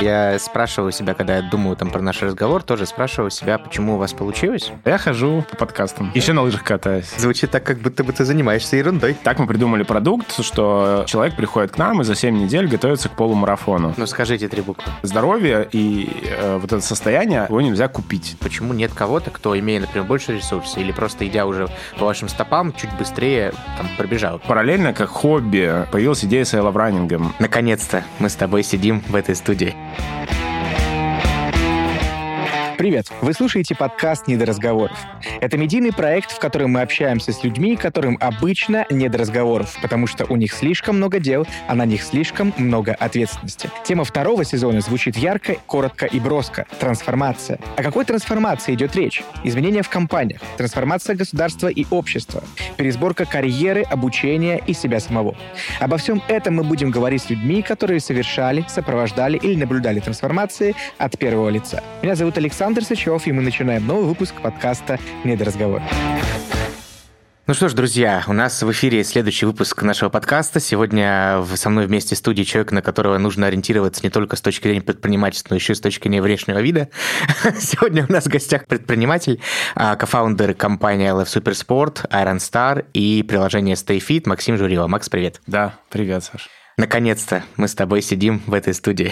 Я спрашиваю себя, когда я думаю там про наш разговор, тоже спрашиваю себя, почему у вас получилось. Я хожу по подкастам. Еще на лыжах катаюсь. Звучит так, как будто бы ты занимаешься ерундой. Так мы придумали продукт, что человек приходит к нам и за 7 недель готовится к полумарафону. Ну, скажите три буквы. Здоровье и э, вот это состояние, его нельзя купить. Почему нет кого-то, кто, имея, например, больше ресурсов, или просто идя уже по вашим стопам, чуть быстрее там пробежал? Параллельно, как хобби, появилась идея с айловранингом. Наконец-то мы с тобой сидим в этой студии. Привет! Вы слушаете подкаст «Не до разговоров». Это медийный проект, в котором мы общаемся с людьми, которым обычно не до разговоров, потому что у них слишком много дел, а на них слишком много ответственности. Тема второго сезона звучит ярко, коротко и броско. Трансформация. О какой трансформации идет речь? Изменения в компаниях, трансформация государства и общества, пересборка карьеры, обучения и себя самого. Обо всем этом мы будем говорить с людьми, которые совершали, сопровождали или наблюдали трансформации от первого лица. Меня зовут Александр Сычев, и мы начинаем новый выпуск подкаста «Недоразговор». Ну что ж, друзья, у нас в эфире следующий выпуск нашего подкаста. Сегодня со мной вместе в студии человек, на которого нужно ориентироваться не только с точки зрения предпринимательства, но еще и с точки зрения внешнего вида. Сегодня у нас в гостях предприниматель, а, кофаундер компании LF Supersport, Iron Star и приложение StayFit Максим Журилов. Макс, привет. Да, привет, Саш. Наконец-то мы с тобой сидим в этой студии.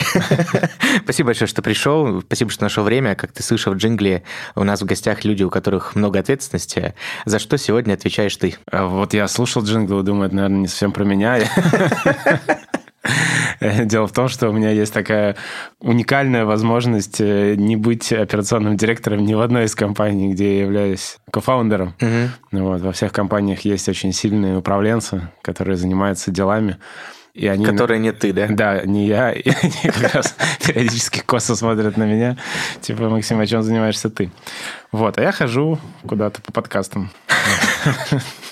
Спасибо большое, что пришел. Спасибо, что нашел время. Как ты слышал в джингле, у нас в гостях люди, у которых много ответственности. За что сегодня отвечаешь ты? А вот я слушал джингл и думаю, это, наверное, не совсем про меня. Дело в том, что у меня есть такая уникальная возможность э, не быть операционным директором ни в одной из компаний, где я являюсь кофаундером. Угу. Вот, во всех компаниях есть очень сильные управленцы, которые занимаются делами. И они... Которые не ты, да? Да, не я. И они как раз периодически косо смотрят на меня. Типа, Максим, а чем занимаешься ты? Вот, а я хожу куда-то по подкастам.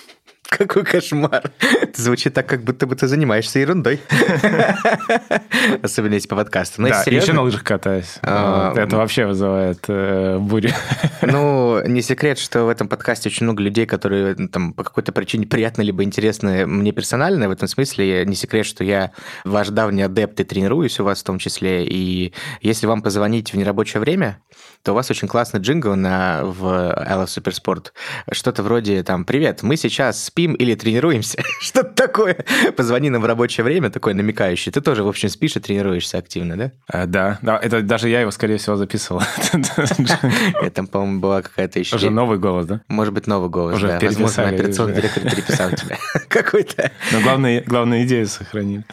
Какой кошмар. Звучит так, как будто бы ты занимаешься ерундой. Особенно если по подкасту. Но да, еще на лыжах катаюсь. А, это вообще вызывает э, бурю. Ну, не секрет, что в этом подкасте очень много людей, которые там по какой-то причине приятны либо интересны мне персонально. В этом смысле не секрет, что я ваш давний адепт и тренируюсь у вас в том числе. И если вам позвонить в нерабочее время, то у вас очень классный джингл на, в Love Supersport. Что-то вроде там «Привет, мы сейчас спим или тренируемся?» Что-то такое. Позвони нам в рабочее время, такое намекающее. Ты тоже, в общем, спишь и тренируешься активно, да? А, да, да. Это даже я его, скорее всего, записывал. Это, по-моему, была какая-то еще... Уже новый голос, да? Может быть, новый голос, Уже да. Возможно, операционный директор переписал тебя. Какой-то. Но главное, главную идею сохранили.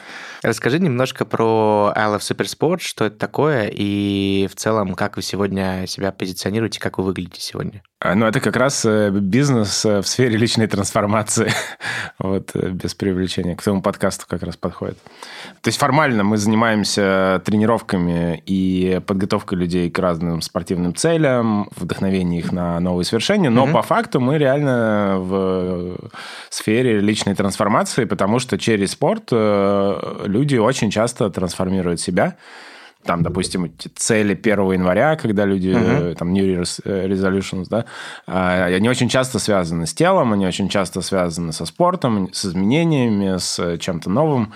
Расскажи немножко про I Love Supersport, что это такое, и в целом, как вы сегодня себя позиционируете, как вы выглядите сегодня? А, ну, это как раз э, бизнес э, в сфере личной трансформации, вот, э, без привлечения. К твоему подкасту как раз подходит. То есть формально мы занимаемся тренировками и подготовкой людей к разным спортивным целям, вдохновением их на новые свершения, но mm-hmm. по факту мы реально в сфере личной трансформации, потому что через спорт люди очень часто трансформируют себя там, допустим, цели 1 января, когда люди, uh-huh. там, New Year's э, Resolutions, да, а, они очень часто связаны с телом, они очень часто связаны со спортом, с изменениями, с чем-то новым.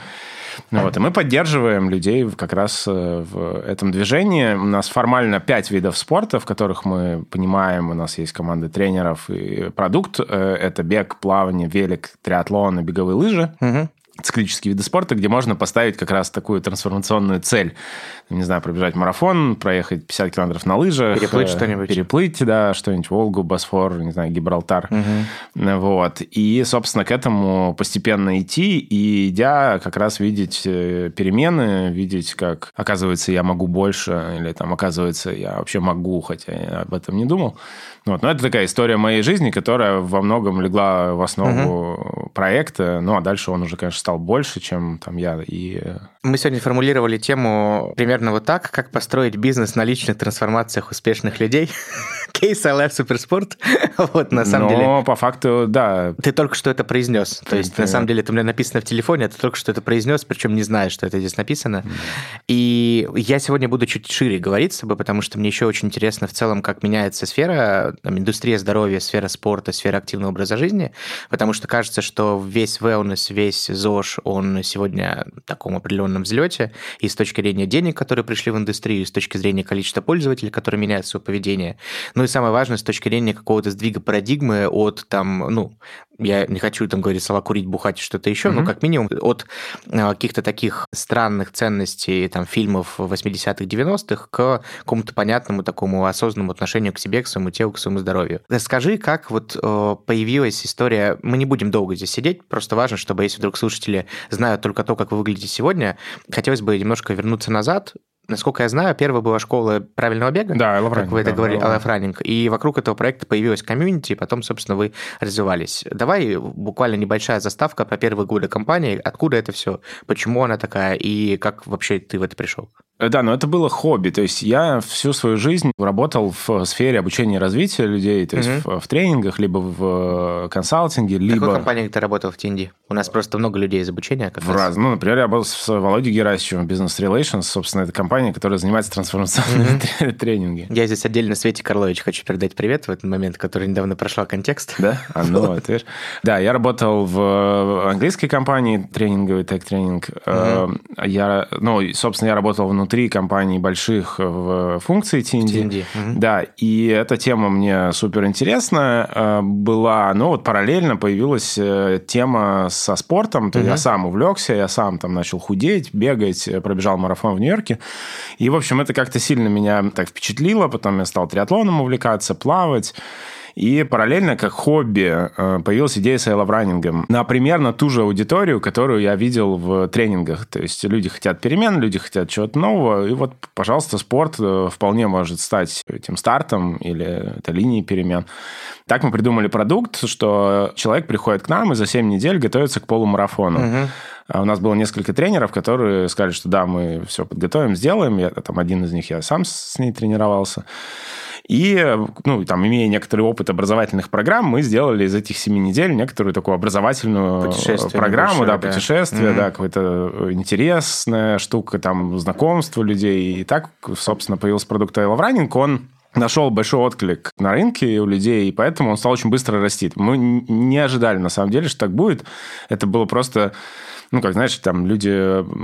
Вот, и мы поддерживаем людей как раз э, в этом движении. У нас формально пять видов спорта, в которых мы понимаем, у нас есть команда тренеров и продукт. Это бег, плавание, велик, триатлон и беговые лыжи. Угу циклические виды спорта, где можно поставить как раз такую трансформационную цель. Не знаю, пробежать марафон, проехать 50 километров на лыжах. Переплыть что-нибудь. Переплыть, да, что-нибудь, Волгу, Босфор, не знаю, Гибралтар. Угу. Вот. И, собственно, к этому постепенно идти, и идя как раз видеть э, перемены, видеть, как, оказывается, я могу больше, или там, оказывается, я вообще могу, хотя я об этом не думал. Вот. Но это такая история моей жизни, которая во многом легла в основу угу. проекта. Ну, а дальше он уже, конечно, стал больше, чем там я. И... Э, Мы сегодня формулировали тему примерно вот так, как построить бизнес на личных трансформациях успешных людей. Кейс Love Суперспорт. вот, на самом Но деле. Но по факту, да. Ты только что это произнес. То есть, на самом деле, это у меня написано в телефоне, а ты только что это произнес, причем не знаешь, что это здесь написано. И я сегодня буду чуть шире говорить с тобой, потому что мне еще очень интересно в целом, как меняется сфера там, индустрия здоровья, сфера спорта, сфера активного образа жизни, потому что кажется, что весь wellness, весь зоопарк ДОЖ, он сегодня в таком определенном взлете, и с точки зрения денег, которые пришли в индустрию, и с точки зрения количества пользователей, которые меняют свое поведение. Ну и самое важное, с точки зрения какого-то сдвига парадигмы от там, ну, я не хочу там говорить слова курить, бухать и что-то еще, mm-hmm. но как минимум от э, каких-то таких странных ценностей там фильмов 80-х, 90-х к какому-то понятному такому осознанному отношению к себе, к своему телу, к своему здоровью. Скажи, как вот э, появилась история, мы не будем долго здесь сидеть, просто важно, чтобы если вдруг слушатели знают только то, как вы выглядите сегодня, хотелось бы немножко вернуться назад, Насколько я знаю, первая была школа правильного бега. Да, LF Как вы это да, говорили, LF Running. И вокруг этого проекта появилась комьюнити, и потом, собственно, вы развивались. Давай буквально небольшая заставка про первые годы компании. Откуда это все? Почему она такая? И как вообще ты в это пришел? Э, да, но это было хобби. То есть я всю свою жизнь работал в сфере обучения и развития людей, то есть угу. в, в тренингах, либо в э, консалтинге, либо... В какой компании ты работал в TND? У нас просто много людей из обучения. Как в раз. Ну, например, я работал с Володей Герасичевым, Business Relations. Собственно, это компания, которая занимается трансформационными угу. тренингами. Я здесь отдельно Свете Карлович хочу передать привет в этот момент, который недавно прошла контекст. Да? А ну, вот, видишь. Да, я работал в английской компании тренинговый, тег-тренинг. Угу. Я, ну, собственно, я работал внутри внутри компаний больших в функции TND. TND. Угу. Да, и эта тема мне супер интересна э, была, но вот параллельно появилась э, тема со спортом, то угу. я сам увлекся, я сам там начал худеть, бегать, э, пробежал марафон в Нью-Йорке, и, в общем, это как-то сильно меня так впечатлило, потом я стал триатлоном увлекаться, плавать, и параллельно, как хобби, э, появилась идея с раннингом на примерно ту же аудиторию, которую я видел в тренингах. То есть люди хотят перемен, люди хотят чего-то нового. И вот, пожалуйста, спорт э, вполне может стать этим стартом или это линией перемен. Так мы придумали продукт, что человек приходит к нам и за 7 недель готовится к полумарафону. Угу. У нас было несколько тренеров, которые сказали, что да, мы все подготовим, сделаем. Я, там один из них я сам с ней тренировался. И, ну, там, имея некоторый опыт образовательных программ, мы сделали из этих семи недель некоторую такую образовательную программу, да, путешествие, mm-hmm. да, какая-то интересная штука, там, знакомство людей. И так, собственно, появился продукт I Love Running. Он нашел большой отклик на рынке у людей, и поэтому он стал очень быстро расти. Мы не ожидали, на самом деле, что так будет. Это было просто ну, как, знаешь, там люди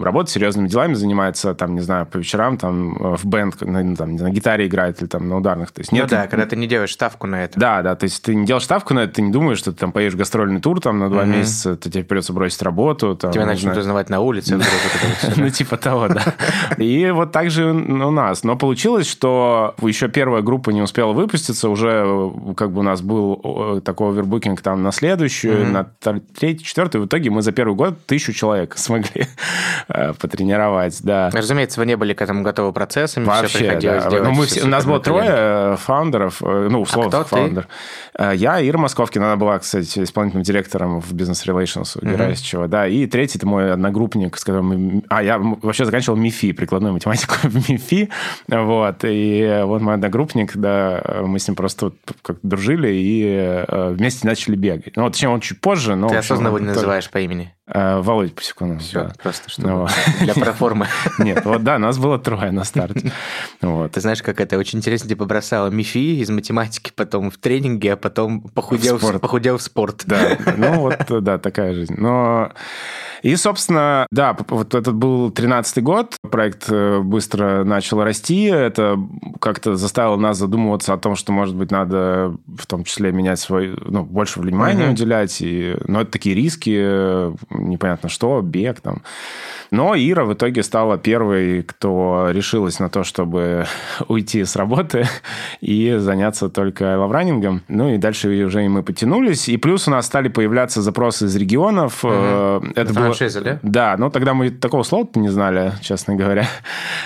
работают серьезными делами, занимаются, там, не знаю, по вечерам, там, в бенд, на, там, на гитаре играет или там на ударных. То есть, нет, ну да, когда ты не делаешь ставку на это. Да, да, то есть ты не делаешь ставку на это, ты не думаешь, что ты там поедешь гастрольный тур там на два угу. месяца, то тебе придется бросить работу. Там, Тебя начнут узнавать на улице. Ну, типа того, да. И вот так же у нас. Но получилось, что еще первая группа не успела выпуститься, уже как бы у нас был такой овербукинг там на следующую, на третий, четвертый. В итоге мы за первый год тысячу человек смогли э, потренировать, да. Разумеется, вы не были к этому готовы процессами, Вообще, все приходилось да. делать. Ну, мы все, у нас было трое э, фаундеров, э, ну, условно, а фаундер. Ты? Я, Ира Московкина, она была, кстати, исполнительным директором в Business Relations у Герасичева, да, и третий, это мой одногруппник, с которым. А, я вообще заканчивал МИФИ, прикладную математику в МИФИ, вот, и вот мой одногруппник, да, мы с ним просто как дружили и вместе начали бегать. Ну, точнее, он чуть позже, но... Ты осознанно его не называешь по имени? Володя Пасекунов. Все, да. просто что ну, для проформы. Нет, вот да, нас было трое на старте. Вот. Ты знаешь, как это очень интересно, типа бросала МИФИ из математики, потом в тренинге, а потом похудел в спорт. Похудел в спорт. Да, ну вот, да, такая жизнь. Но и, собственно, да, вот этот был 13-й год, проект э, быстро начал расти, это как-то заставило нас задумываться о том, что, может быть, надо в том числе менять свой, ну, больше внимания mm-hmm. уделять, и, но это такие риски, непонятно что, бег там. Но Ира в итоге стала первой, кто решилась на то, чтобы уйти с работы и заняться только лавранингом. Ну и дальше уже и мы потянулись. И плюс у нас стали появляться запросы из регионов. Угу. Это было... да? Да, но тогда мы такого слова не знали, честно говоря.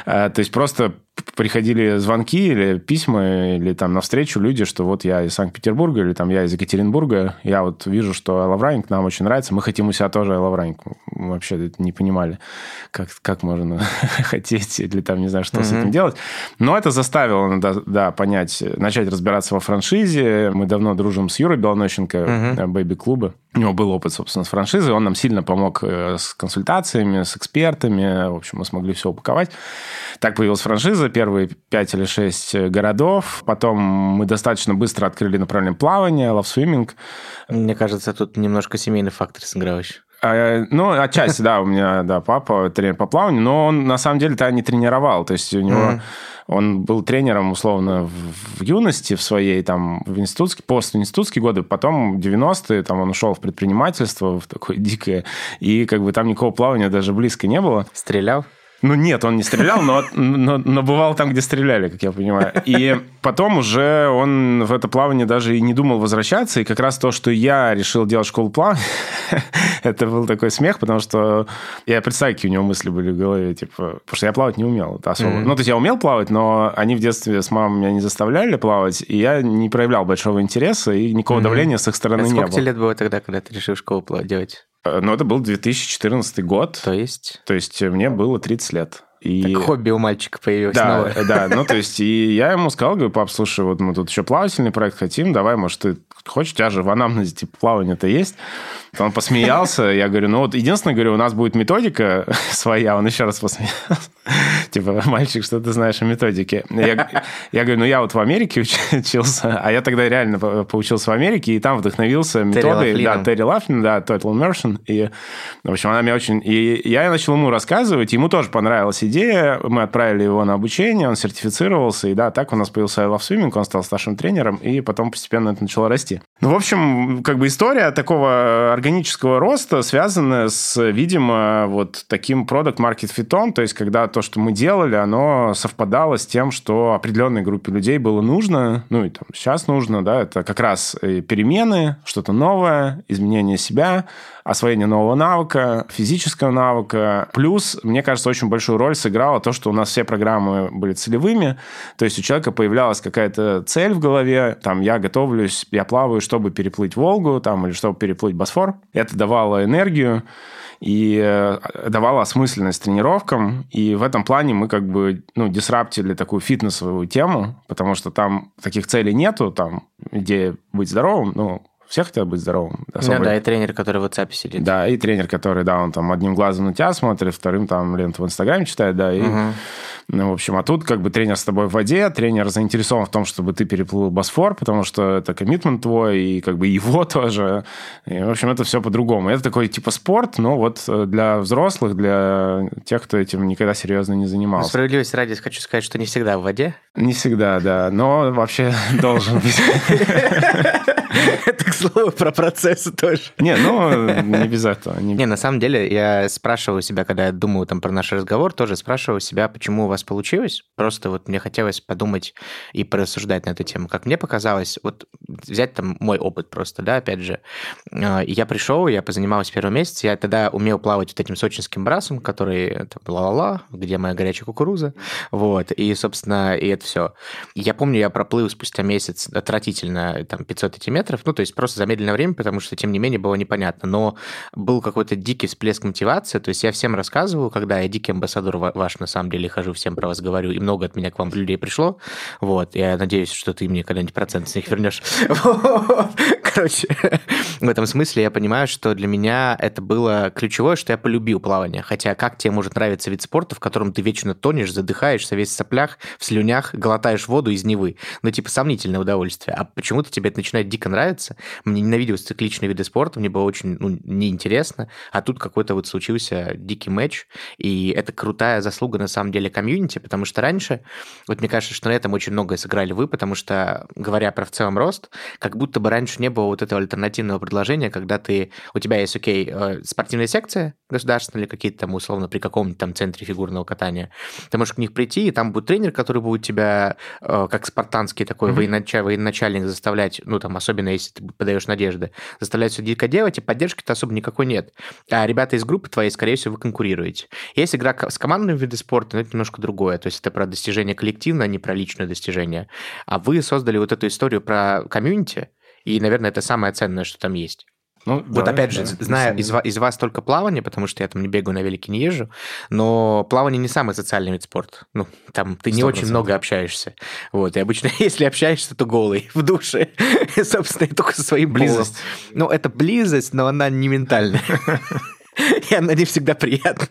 Э, то есть просто приходили звонки или письма, или там навстречу люди, что вот я из Санкт-Петербурга, или там я из Екатеринбурга, я вот вижу, что Лавраник нам очень нравится, мы хотим у себя тоже Лавраник. Мы вообще не понимали, как, как можно хотеть, или там не знаю, что mm-hmm. с этим делать. Но это заставило, да, да, понять, начать разбираться во франшизе. Мы давно дружим с Юрой Белонощенко, mm-hmm. Бэйби-клуба. У него был опыт, собственно, с франшизой, он нам сильно помог э, с консультациями, с экспертами, в общем, мы смогли все упаковать. Так появилась франшиза, первые пять или шесть городов, потом мы достаточно быстро открыли направление плавания, лавсвиминг. Мне кажется, тут немножко семейный фактор сыграл еще. А, ну, отчасти, да, у меня, да, папа тренер по плаванию, но он на самом деле-то не тренировал. То есть у него... Mm-hmm. Он был тренером, условно, в, в юности в своей, там, в институтские, постинститутские годы, потом 90-е, там, он ушел в предпринимательство, в такое дикое, и как бы там никакого плавания даже близко не было. Стрелял? Ну нет, он не стрелял, но, но, но бывал там, где стреляли, как я понимаю. И потом уже он в это плавание даже и не думал возвращаться. И как раз то, что я решил делать школу плавания, это был такой смех, потому что я представляю, какие у него мысли были в голове. Типа, потому что я плавать не умел особо. Mm-hmm. Ну, то есть я умел плавать, но они в детстве с мамой меня не заставляли плавать, и я не проявлял большого интереса, и никакого mm-hmm. давления с их стороны а не было. Сколько тебе лет было тогда, когда ты решил школу плавать делать? Э, ну, это был 2014 год. То есть? То есть мне было 30 лет. И... Так хобби у мальчика появилось да, новое. Да, ну то есть, и я ему сказал, говорю, пап, слушай, вот мы тут еще плавательный проект хотим, давай, может, ты хочешь, у тебя же в анамнезе типа плавание-то есть. Он посмеялся, я говорю, ну вот единственное, говорю, у нас будет методика своя, он еще раз посмеялся. Типа, мальчик, что ты знаешь о методике? Я, я говорю, ну я вот в Америке учился, а я тогда реально поучился в Америке, и там вдохновился методой, да, Терри Лафлин, да, Total Immersion, и, в общем, она мне очень... И я начал ему рассказывать, ему тоже понравилась идея, мы отправили его на обучение, он сертифицировался, и да, так у нас появился I Love Swimming, он стал старшим тренером, и потом постепенно это начало расти. Ну, в общем, как бы история такого органического роста связана с, видимо, вот таким продукт market фитом, то есть когда то, что мы делали, оно совпадало с тем, что определенной группе людей было нужно, ну и там сейчас нужно, да, это как раз перемены, что-то новое, изменение себя, освоение нового навыка, физического навыка. Плюс, мне кажется, очень большую роль сыграло то, что у нас все программы были целевыми, то есть у человека появлялась какая-то цель в голове, там, я готовлюсь, я плаваю, чтобы переплыть Волгу, там, или чтобы переплыть Босфор. Это давало энергию и э, давало осмысленность тренировкам. И в этом плане мы как бы ну, дисраптили такую фитнесовую тему, потому что там таких целей нету, там идея быть здоровым, ну, все хотят быть здоровым. Особо... Ну да, и тренер, который в WhatsApp сидит. Да, и тренер, который, да, он там одним глазом на тебя смотрит, вторым там ленту в Инстаграме читает, да, и... Угу. Ну, в общем, а тут как бы тренер с тобой в воде, тренер заинтересован в том, чтобы ты переплыл Босфор, потому что это коммитмент твой, и как бы его тоже. И, в общем, это все по-другому. Это такой типа спорт, но вот э, для взрослых, для тех, кто этим никогда серьезно не занимался. Справедливости ради хочу сказать, что не всегда в воде. Не всегда, да, но вообще должен быть. Это, к слову, про процессы тоже. Не, ну, не без этого. Не, на самом деле, я спрашиваю себя, когда я думаю там про наш разговор, тоже спрашиваю себя, почему у вас получилось. Просто вот мне хотелось подумать и порассуждать на эту тему. Как мне показалось, вот взять там мой опыт просто, да, опять же. А, я пришел, я позанимался первый месяц, я тогда умел плавать вот этим сочинским брасом, который там, ла-ла-ла, где моя горячая кукуруза, вот, и, собственно, и это все. Я помню, я проплыл спустя месяц отвратительно, там, 500 эти метров, ну, то есть просто замедленное время, потому что, тем не менее, было непонятно. Но был какой-то дикий всплеск мотивации, то есть я всем рассказываю, когда я дикий амбассадор ваш, на самом деле, хожу, всем про вас говорю, и много от меня к вам людей пришло, вот, я надеюсь, что ты мне когда-нибудь процент с них вернешь. Короче, в этом смысле я понимаю, что для меня это было ключевое, что я полюбил плавание. Хотя как тебе может нравиться вид спорта, в котором ты вечно тонешь, задыхаешься, весь в соплях, в слюнях, глотаешь воду из Невы? Ну, типа, сомнительное удовольствие. А почему-то тебе это начинает дико нравиться. Мне ненавиделось цикличные виды спорта, мне было очень ну, неинтересно. А тут какой-то вот случился дикий матч, и это крутая заслуга, на самом деле, комьюнити, потому что раньше, вот мне кажется, что на этом очень многое сыграли вы, потому что, говоря про в целом рост, как будто бы раньше не было вот этого альтернативного предложения, когда ты, у тебя есть, окей, э, спортивная секция государственная или какие-то там, условно, при каком-нибудь там центре фигурного катания, ты можешь к них прийти, и там будет тренер, который будет тебя, э, как спартанский такой mm-hmm. военачальник заставлять, ну, там, особенно если ты подаешь надежды, заставлять все дико делать, и поддержки-то особо никакой нет. А ребята из группы твоей, скорее всего, вы конкурируете. Есть игра с командными видами спорта, но это немножко другое. То есть это про достижение коллективно, а не про личное достижение. А вы создали вот эту историю про комьюнити, и, наверное, это самое ценное, что там есть. Ну, вот да, опять же, да, зная из, из вас только плавание, потому что я там не бегаю на велике, не езжу, но плавание не самый социальный вид спорта. Ну, там ты 100%. не очень много общаешься. Вот, и обычно, если общаешься, то голый в душе. И, собственно, и только со своим близость. Ну, это близость, но она не ментальная. И она не всегда приятна.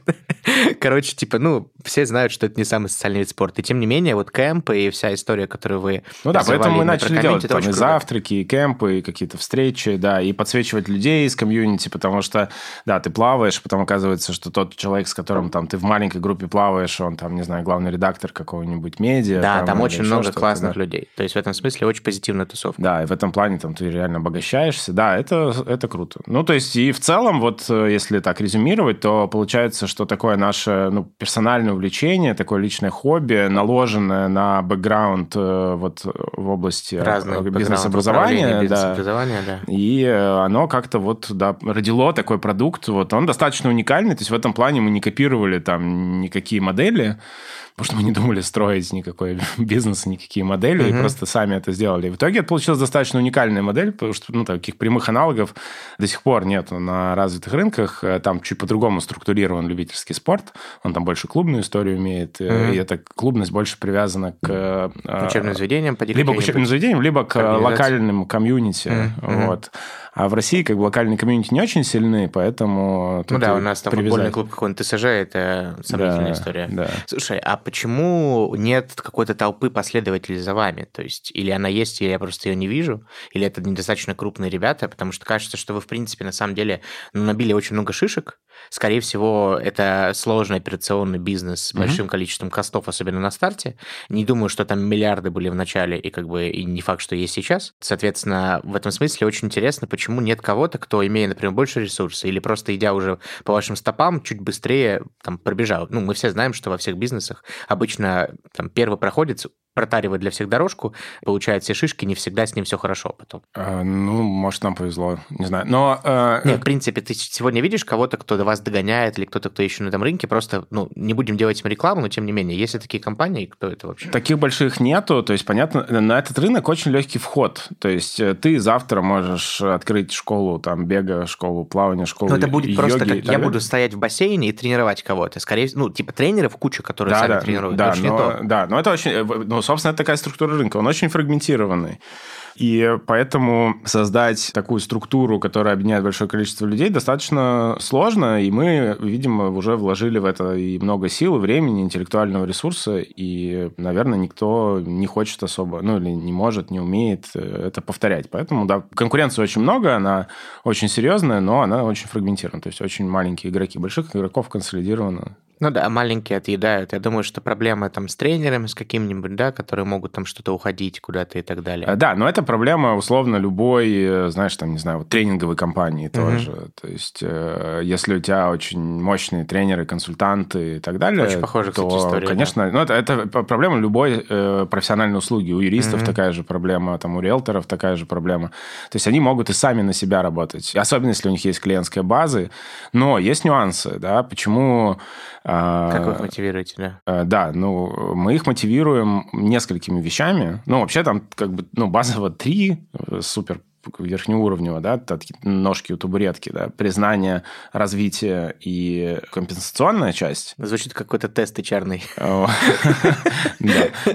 Короче, типа, ну, все знают, что это не самый социальный вид спорта. И тем не менее, вот кемпы и вся история, которую вы Ну да, поэтому мы начали делать там и завтраки, и кемпы, и какие-то встречи, да, и подсвечивать людей из комьюнити, потому что, да, ты плаваешь, потом оказывается, что тот человек, с которым там ты в маленькой группе плаваешь, он там, не знаю, главный редактор какого-нибудь медиа. Да, там, там очень много классных да. людей. То есть в этом смысле очень позитивная тусовка. Да, и в этом плане там ты реально обогащаешься. Да, это, это круто. Ну, то есть и в целом, вот э, если так резюмировать, то получается, что такое наше ну, персональное увлечение, такое личное хобби, наложенное на бэкграунд э, вот в области Разных бизнес-образования. бизнес-образования да. да. И э, оно как-то вот да, родило такой продукт. Вот он достаточно уникальный. То есть в этом плане мы не копировали там никакие модели, потому что мы не думали строить никакой бизнес, никакие модели, mm-hmm. и просто сами это сделали. И в итоге это получилась достаточно уникальная модель, потому что ну, таких прямых аналогов до сих пор нет на развитых рынках. Э, там чуть по-другому структурирован любительский спорт, он там больше клубную историю имеет, mm-hmm. и эта клубность больше привязана к... Э, учебным заведениям, Либо к учебным заведениям, либо к локальным комьюнити. Mm-hmm. Вот. А в России как бы локальные комьюнити не очень сильны, поэтому... Ну да, у нас там привязать. футбольный клуб какой-нибудь ТСЖ, это сомнительная да, история. Да. Слушай, а почему нет какой-то толпы последователей за вами? То есть, или она есть, или я просто ее не вижу, или это недостаточно крупные ребята, потому что кажется, что вы, в принципе, на самом деле ну, набили очень много шишек, Скорее всего, это сложный операционный бизнес с большим mm-hmm. количеством костов, особенно на старте. Не думаю, что там миллиарды были в начале, и как бы и не факт, что есть сейчас. Соответственно, в этом смысле очень интересно, почему нет кого-то, кто, имея, например, больше ресурсов, или просто идя уже по вашим стопам, чуть быстрее там пробежал. Ну, мы все знаем, что во всех бизнесах обычно там первый проходит протаривает для всех дорожку, получает все шишки, не всегда с ним все хорошо потом. А, ну, может, нам повезло, не знаю. Но... Э... Нет, в принципе, ты сегодня видишь кого-то, кто до вас догоняет, или кто-то, кто еще на этом рынке, просто, ну, не будем делать им рекламу, но тем не менее, есть такие компании, кто это вообще? Таких больших нету, то есть, понятно, на этот рынок очень легкий вход, то есть э, ты завтра можешь открыть школу там бега, школу плавания, школу Но это будет йоги, просто как я буду стоять в бассейне и тренировать кого-то, скорее, ну, типа тренеров куча, которые да, сами да, тренируют, да, но, да, но это очень, э, собственно, это такая структура рынка, он очень фрагментированный. И поэтому создать такую структуру, которая объединяет большое количество людей, достаточно сложно, и мы, видимо, уже вложили в это и много сил, и времени, интеллектуального ресурса, и, наверное, никто не хочет особо, ну, или не может, не умеет э, это повторять. Поэтому, да, конкуренции очень много, она очень серьезная, но она очень фрагментирована, то есть очень маленькие игроки. Больших игроков консолидировано ну да, маленькие отъедают. Я думаю, что проблема там с тренерами, с каким-нибудь, да, которые могут там что-то уходить куда-то и так далее. Э, да, но это проблема, условно, любой, э, знаешь, там, не знаю, вот тренинговой компании угу. тоже. То есть, э, если у тебя очень мощные тренеры, консультанты и так далее, очень похоже, то, кстати, история, конечно, да. ну, это, это проблема любой э, профессиональной услуги. У юристов угу. такая же проблема, там, у риэлторов такая же проблема. То есть, они могут и сами на себя работать, особенно если у них есть клиентская база, но есть нюансы, да, почему как вы их мотивируете, да? Э, да, ну, мы их мотивируем несколькими вещами. Ну, вообще там как бы, ну, базово три э, супер верхнеуровневого, да, ножки у табуретки, да, признание, развитие и компенсационная часть. Звучит какой-то тест HR.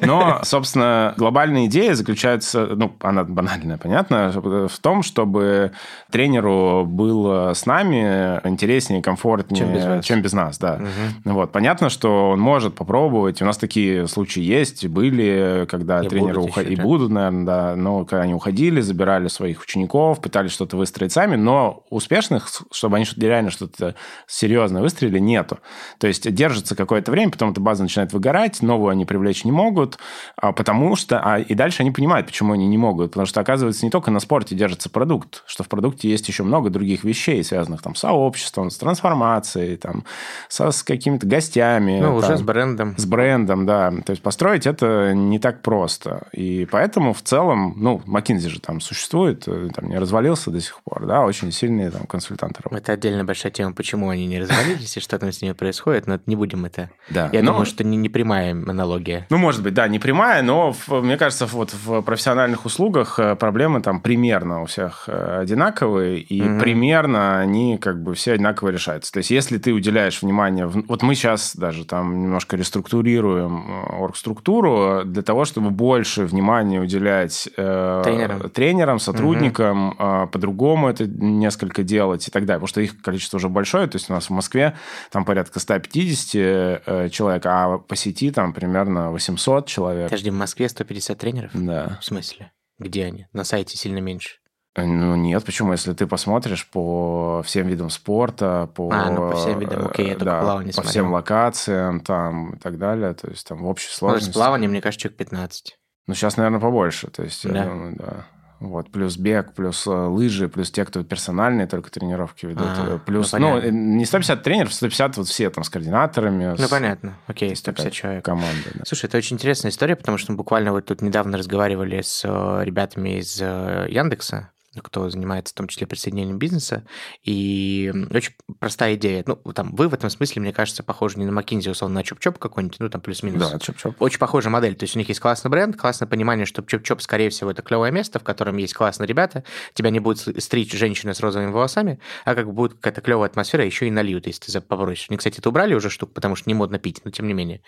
Но, собственно, глобальная идея заключается, ну, она банальная, понятно, в том, чтобы тренеру было с нами интереснее, комфортнее, чем без нас, да. Вот. Понятно, что он может попробовать. У нас такие случаи есть, были, когда тренеры уходили, и будут, наверное, да, но когда они уходили, забирали своих своих учеников, пытались что-то выстроить сами, но успешных, чтобы они реально что-то серьезное выстроили, нету. То есть держится какое-то время, потом эта база начинает выгорать, новую они привлечь не могут, а потому что... А, и дальше они понимают, почему они не могут. Потому что, оказывается, не только на спорте держится продукт, что в продукте есть еще много других вещей, связанных там с сообществом, с трансформацией, там, со, с какими-то гостями. Ну, там, уже с брендом. С брендом, да. То есть построить это не так просто. И поэтому в целом, ну, McKinsey же там существует, там не развалился до сих пор, да, очень сильные там консультанты работают. Это отдельная большая тема, почему они не развалились и что там с ними происходит, но не будем это... Да. Я но... думаю, что не, не прямая аналогия. Ну, может быть, да, не прямая, но в, мне кажется, вот в профессиональных услугах э, проблемы там примерно у всех э, одинаковые, и угу. примерно они как бы все одинаково решаются. То есть, если ты уделяешь внимание... Вот мы сейчас даже там немножко реструктурируем э, оргструктуру для того, чтобы больше внимания уделять э, тренерам, тренерам сотрудникам, сотрудникам mm-hmm. по-другому это несколько делать и так далее, потому что их количество уже большое, то есть у нас в Москве там порядка 150 э, человек, а по сети там примерно 800 человек. Подожди, в Москве 150 тренеров? Да. В смысле? Где они? На сайте сильно меньше. Э, ну нет, почему? Если ты посмотришь по всем видам спорта, по... А, ну по всем видам, окей, я только да, плавание По смотрел. всем локациям там и так далее, то есть там в общей сложности... Ну, с плаванием, мне кажется, человек 15. Ну, сейчас, наверное, побольше, то есть, да. я думаю, да. Вот, плюс бег, плюс э, лыжи, плюс те, кто персональные только тренировки ведут. А, э, плюс, ну, ну, не 150 тренеров, 150 вот все там с координаторами. Ну, с- понятно. Окей, есть такая 150 человек. Команда, да. Слушай, это очень интересная история, потому что мы буквально вот тут недавно разговаривали с э, ребятами из Яндекса, кто занимается в том числе присоединением бизнеса, и очень простая идея. Ну, там, вы в этом смысле, мне кажется, похожи не на McKinsey, условно, на Чоп-Чоп какой-нибудь, ну, там, плюс-минус. Да, чоп-чоп. Очень похожая модель. То есть у них есть классный бренд, классное понимание, что Чоп-Чоп, скорее всего, это клевое место, в котором есть классные ребята. Тебя не будет стричь женщина с розовыми волосами, а как бы будет какая-то клевая атмосфера, еще и нальют, если ты попросишь. Они, кстати, это убрали уже штуку, потому что не модно пить, но тем не менее.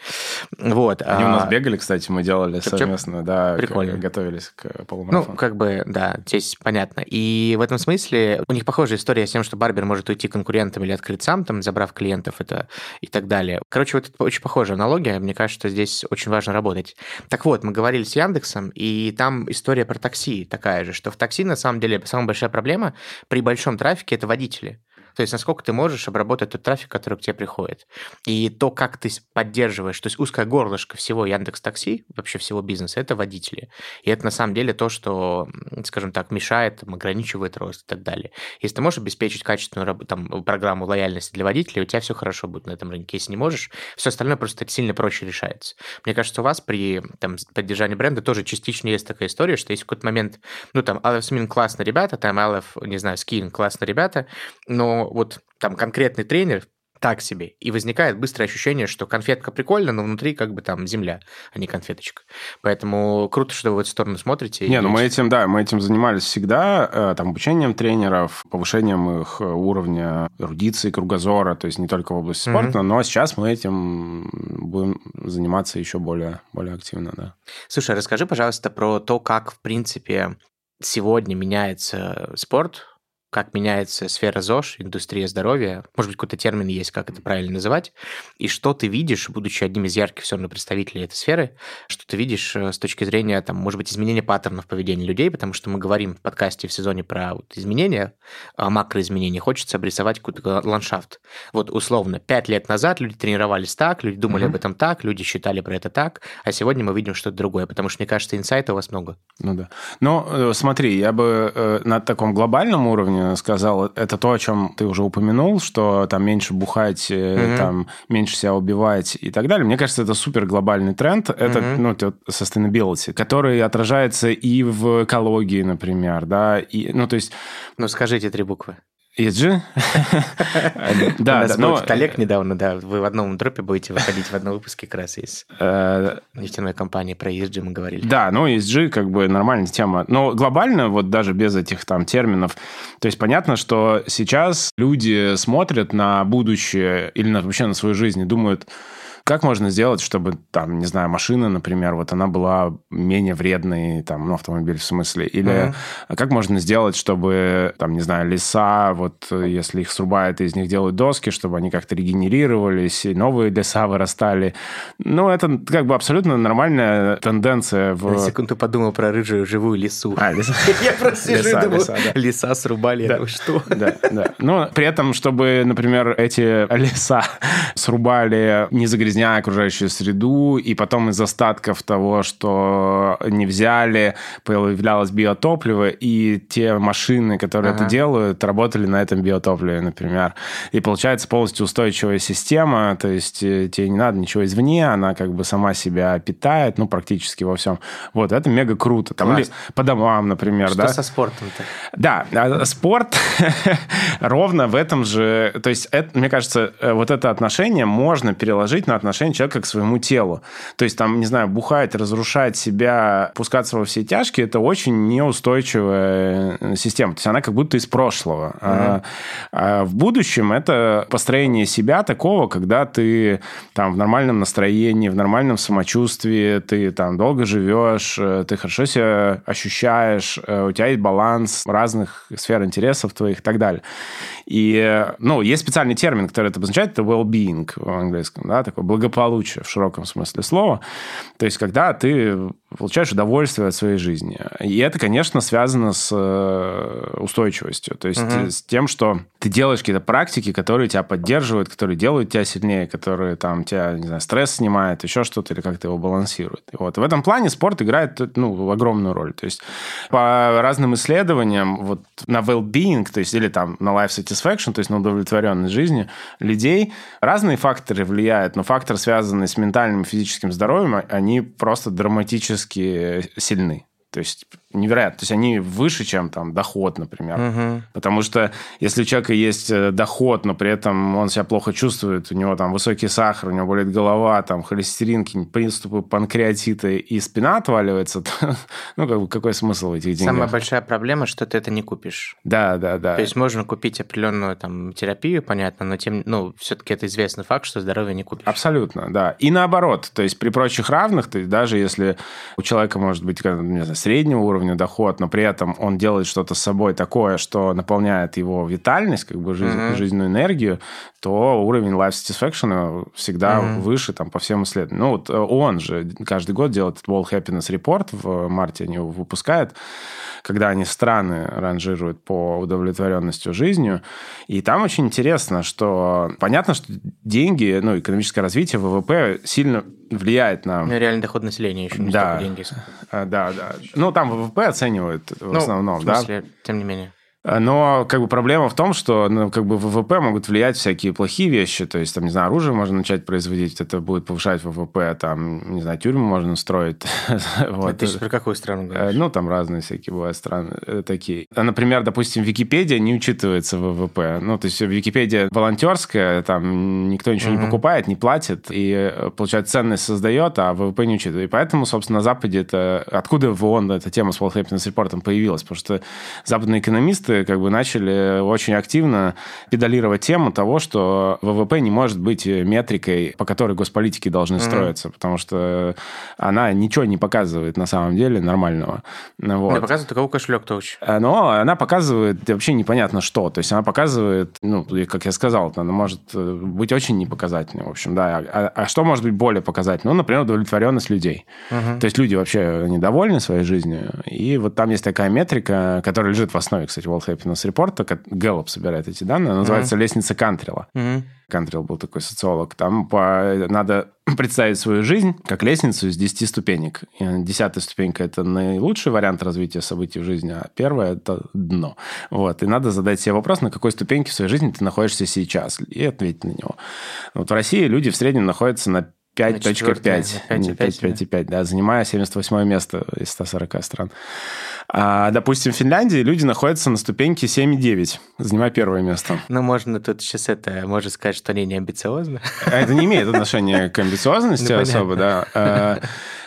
Вот. Они у а- нас бегали, кстати, мы делали Чоп-чоп? совместно, да, Прикольно. готовились к Ну, полумарафону. как бы, да, здесь понятно. И в этом смысле у них похожая история с тем, что барбер может уйти конкурентам или открыть сам, там, забрав клиентов это и так далее. Короче, вот это очень похожая аналогия. Мне кажется, что здесь очень важно работать. Так вот, мы говорили с Яндексом, и там история про такси такая же, что в такси, на самом деле, самая большая проблема при большом трафике – это водители. То есть насколько ты можешь обработать тот трафик, который к тебе приходит. И то, как ты поддерживаешь, то есть узкое горлышко всего Яндекс Такси, вообще всего бизнеса, это водители. И это на самом деле то, что, скажем так, мешает, там, ограничивает рост и так далее. Если ты можешь обеспечить качественную там, программу лояльности для водителей, у тебя все хорошо будет на этом рынке. Если не можешь, все остальное просто сильно проще решается. Мне кажется, у вас при там, поддержании бренда тоже частично есть такая история, что есть какой-то момент, ну, там, Aleph Smin классные ребята, там, Aleph, не знаю, Skin классные ребята, но вот там конкретный тренер так себе. И возникает быстрое ощущение, что конфетка прикольная, но внутри как бы там земля, а не конфеточка. Поэтому круто, что вы в эту сторону смотрите. Не, ну мы этим, да, мы этим занимались всегда, э, там, обучением тренеров, повышением их э, уровня эрудиции, кругозора, то есть не только в области спорта, но сейчас мы этим будем заниматься еще более, более активно, да. Слушай, расскажи, пожалуйста, про то, как, в принципе, сегодня меняется спорт, как меняется сфера ЗОЖ, индустрия здоровья. Может быть, какой-то термин есть, как это правильно называть. И что ты видишь, будучи одним из ярких все равно представителей этой сферы, что ты видишь э, с точки зрения, там, может быть, изменения паттернов поведения людей, потому что мы говорим в подкасте в сезоне про вот изменения, а, макроизменения, хочется обрисовать какой-то ландшафт. Вот, условно, пять лет назад люди тренировались так, люди думали Мгм. об этом так, люди считали про это так, а сегодня мы видим что-то другое, потому что, мне кажется, инсайта у вас много. Ну да. Но э, смотри, я бы э, на таком глобальном уровне сказал, это то, о чем ты уже упомянул, что там меньше бухать, э, Мгм. там меньше себя убивать и так далее. Мне кажется, это супер глобальный тренд. Это, Мгм. ну, sustainability, который отражается и в экологии, например, да, и, ну, то есть Ну, скажите три буквы. ESG? У Да, нас был но... тут Олег недавно, да, вы в одном дропе будете выходить в одном выпуске как раз из э, нефтяной компании, про ESG мы говорили. Да, ну ESG как бы нормальная тема. Но глобально, вот даже без этих там терминов, то есть понятно, что сейчас люди смотрят на будущее или вообще на свою жизнь и думают, как можно сделать, чтобы, там, не знаю, машина, например, вот она была менее вредной, там, ну, автомобиль в смысле, или Мгм. как можно сделать, чтобы, там, не знаю, леса, вот если их срубают, из них делают доски, чтобы они как-то регенерировались, и новые леса вырастали. Ну, это как бы абсолютно нормальная тенденция в... На секунду подумал про рыжую живую лису. А, леса. Я просто Леса, думаю, леса, да. леса срубали, я Да. думаю, что? Да, да. Но при этом, чтобы, например, эти леса срубали, не загрязняя окружающую среду, и потом из остатков того, что не взяли, появлялось биотопливо, и те машины, которые Ага. это делают, работали на этом биотопливе, например. И получается полностью устойчивая система, то есть э, тебе не надо ничего извне, она как бы сама себя питает, ну, практически во всем. Вот, это мега круто. Там, или по домам, например, Что да. со спортом-то? Да, а спорт ровно в этом же... То есть, это, мне кажется, э, вот это отношение можно переложить на отношение человека к своему телу. То есть там, не знаю, бухать, разрушать себя, пускаться во все тяжкие, это очень неустойчивая э, система. То есть она как будто из прошлого. Mm-hmm. А, а в будущем это построение себя такого, когда ты там в нормальном настроении, в нормальном самочувствии, ты там долго живешь, э, ты хорошо себя ощущаешь, э, у тебя есть баланс разных сфер интересов твоих и так далее. И, ну, есть специальный термин, который это обозначает, это well-being в английском, да, такое благополучие в широком смысле слова. То есть, когда ты получаешь удовольствие от своей жизни. И это, конечно, связано с э, устойчивостью. То есть угу. с тем, что ты делаешь какие-то практики, которые тебя поддерживают, которые делают тебя сильнее, которые там тебя, не знаю, стресс снимает, еще что-то, или как-то его балансирует. Вот. В этом плане спорт играет ну, огромную роль. То есть по разным исследованиям вот на well-being, то есть или там на life satisfaction, то есть на удовлетворенность жизни людей, разные факторы влияют, но фактор, связанный с ментальным и физическим здоровьем, они просто драматически сильны. То есть невероятно. То есть они выше, чем там доход, например. Угу. Потому что если у человека есть э, доход, но при этом он себя плохо чувствует, у него там высокий сахар, у него болит голова, там холестерин, приступы панкреатита и спина отваливается, то, ну, как бы, какой смысл в этих деньгах? Самая большая проблема, что ты это не купишь. Да, да, да. То есть можно купить определенную там терапию, понятно, но тем, ну, все-таки это известный факт, что здоровье не купишь. Абсолютно, да. И наоборот, то есть при прочих равных, то есть даже если у человека может быть, не знаю, среднего уровня, уровня доход, но при этом он делает что-то с собой такое, что наполняет его витальность, как бы жизнь, mm-hmm. жизненную энергию, то уровень life satisfaction всегда mm-hmm. выше там по всем исследованиям. Ну вот он же каждый год делает этот World Happiness Report, в марте они его выпускают, когда они страны ранжируют по удовлетворенности жизнью. И там очень интересно, что понятно, что деньги, ну, экономическое развитие, ВВП сильно влияет на... Ну, реальный доход населения еще не да. деньги. Да, да. Ну, там ВВП оценивают в ну, основном, в смысле, да? тем не менее. Но как бы проблема в том, что ну, как бы ВВП могут влиять всякие плохие вещи. То есть, там, не знаю, оружие можно начать производить, это будет повышать ВВП, там, не знаю, тюрьму можно строить. вот. Ты про какую страну э, говоришь? Ну, там разные всякие бывают страны э, такие. А, например, допустим, Википедия не учитывается ВВП. Ну, то есть, Википедия волонтерская, там никто ничего не покупает, не платит, и, э, получается, ценность создает, а ВВП не учитывает. И поэтому, собственно, на Западе это... Откуда в ООН эта тема с World Happiness Report появилась? Потому что западные экономисты как бы начали очень активно педалировать тему того, что ВВП не может быть метрикой, по которой госполитики должны mm-hmm. строиться, потому что она ничего не показывает на самом деле нормального. Вот. Она показывает только кошелек точно. Э, но она показывает вообще непонятно что. То есть она показывает, ну, как я сказал, она может э, быть очень непоказательной, в общем, да. А, а что может быть более показательным? Ну, например, удовлетворенность людей. Uh-huh. То есть люди вообще недовольны своей жизнью, и вот там есть такая метрика, которая лежит в основе, кстати, World Happiness Report, Gallup собирает эти данные, называется mm-hmm. «Лестница Кантрила». Mm-hmm. Кантрил был такой социолог. Там по... надо представить свою жизнь как лестницу из 10 ступенек. Десятая ступенька – это наилучший вариант развития событий в жизни, а первая – это дно. Вот. И надо задать себе вопрос, на какой ступеньке в своей жизни ты находишься сейчас, и ответить на него. Вот в России люди в среднем находятся на 5.5. 5.5, да, занимая 78 место из 140 стран. А, допустим, в Финляндии люди находятся на ступеньке 7,9, занимая первое место. Ну, можно тут сейчас это, можно сказать, что они не амбициозны. А это не имеет отношения к амбициозности ну, особо, да.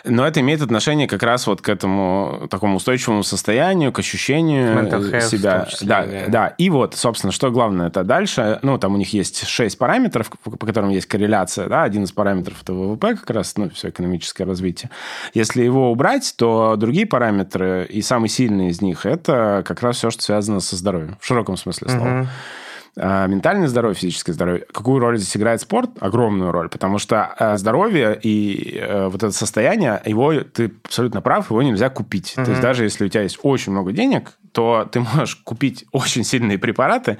Но это имеет отношение как раз вот к этому такому устойчивому состоянию, к ощущению себя. Числе, да, да, да. И вот, собственно, что главное, это дальше, ну, там у них есть шесть параметров, по которым есть корреляция, да, один из параметров это ВВП как раз, ну, все экономическое развитие. Если его убрать, то другие параметры, и самый сильный из них, это как раз все, что связано со здоровьем, в широком смысле слова. Угу. А, ментальное здоровье, физическое здоровье. Какую роль здесь играет спорт? Огромную роль, потому что а, здоровье и э, вот это состояние, его, ты абсолютно прав, его нельзя купить. Mm-hmm. То есть даже если у тебя есть очень много денег, то ты можешь купить очень сильные препараты,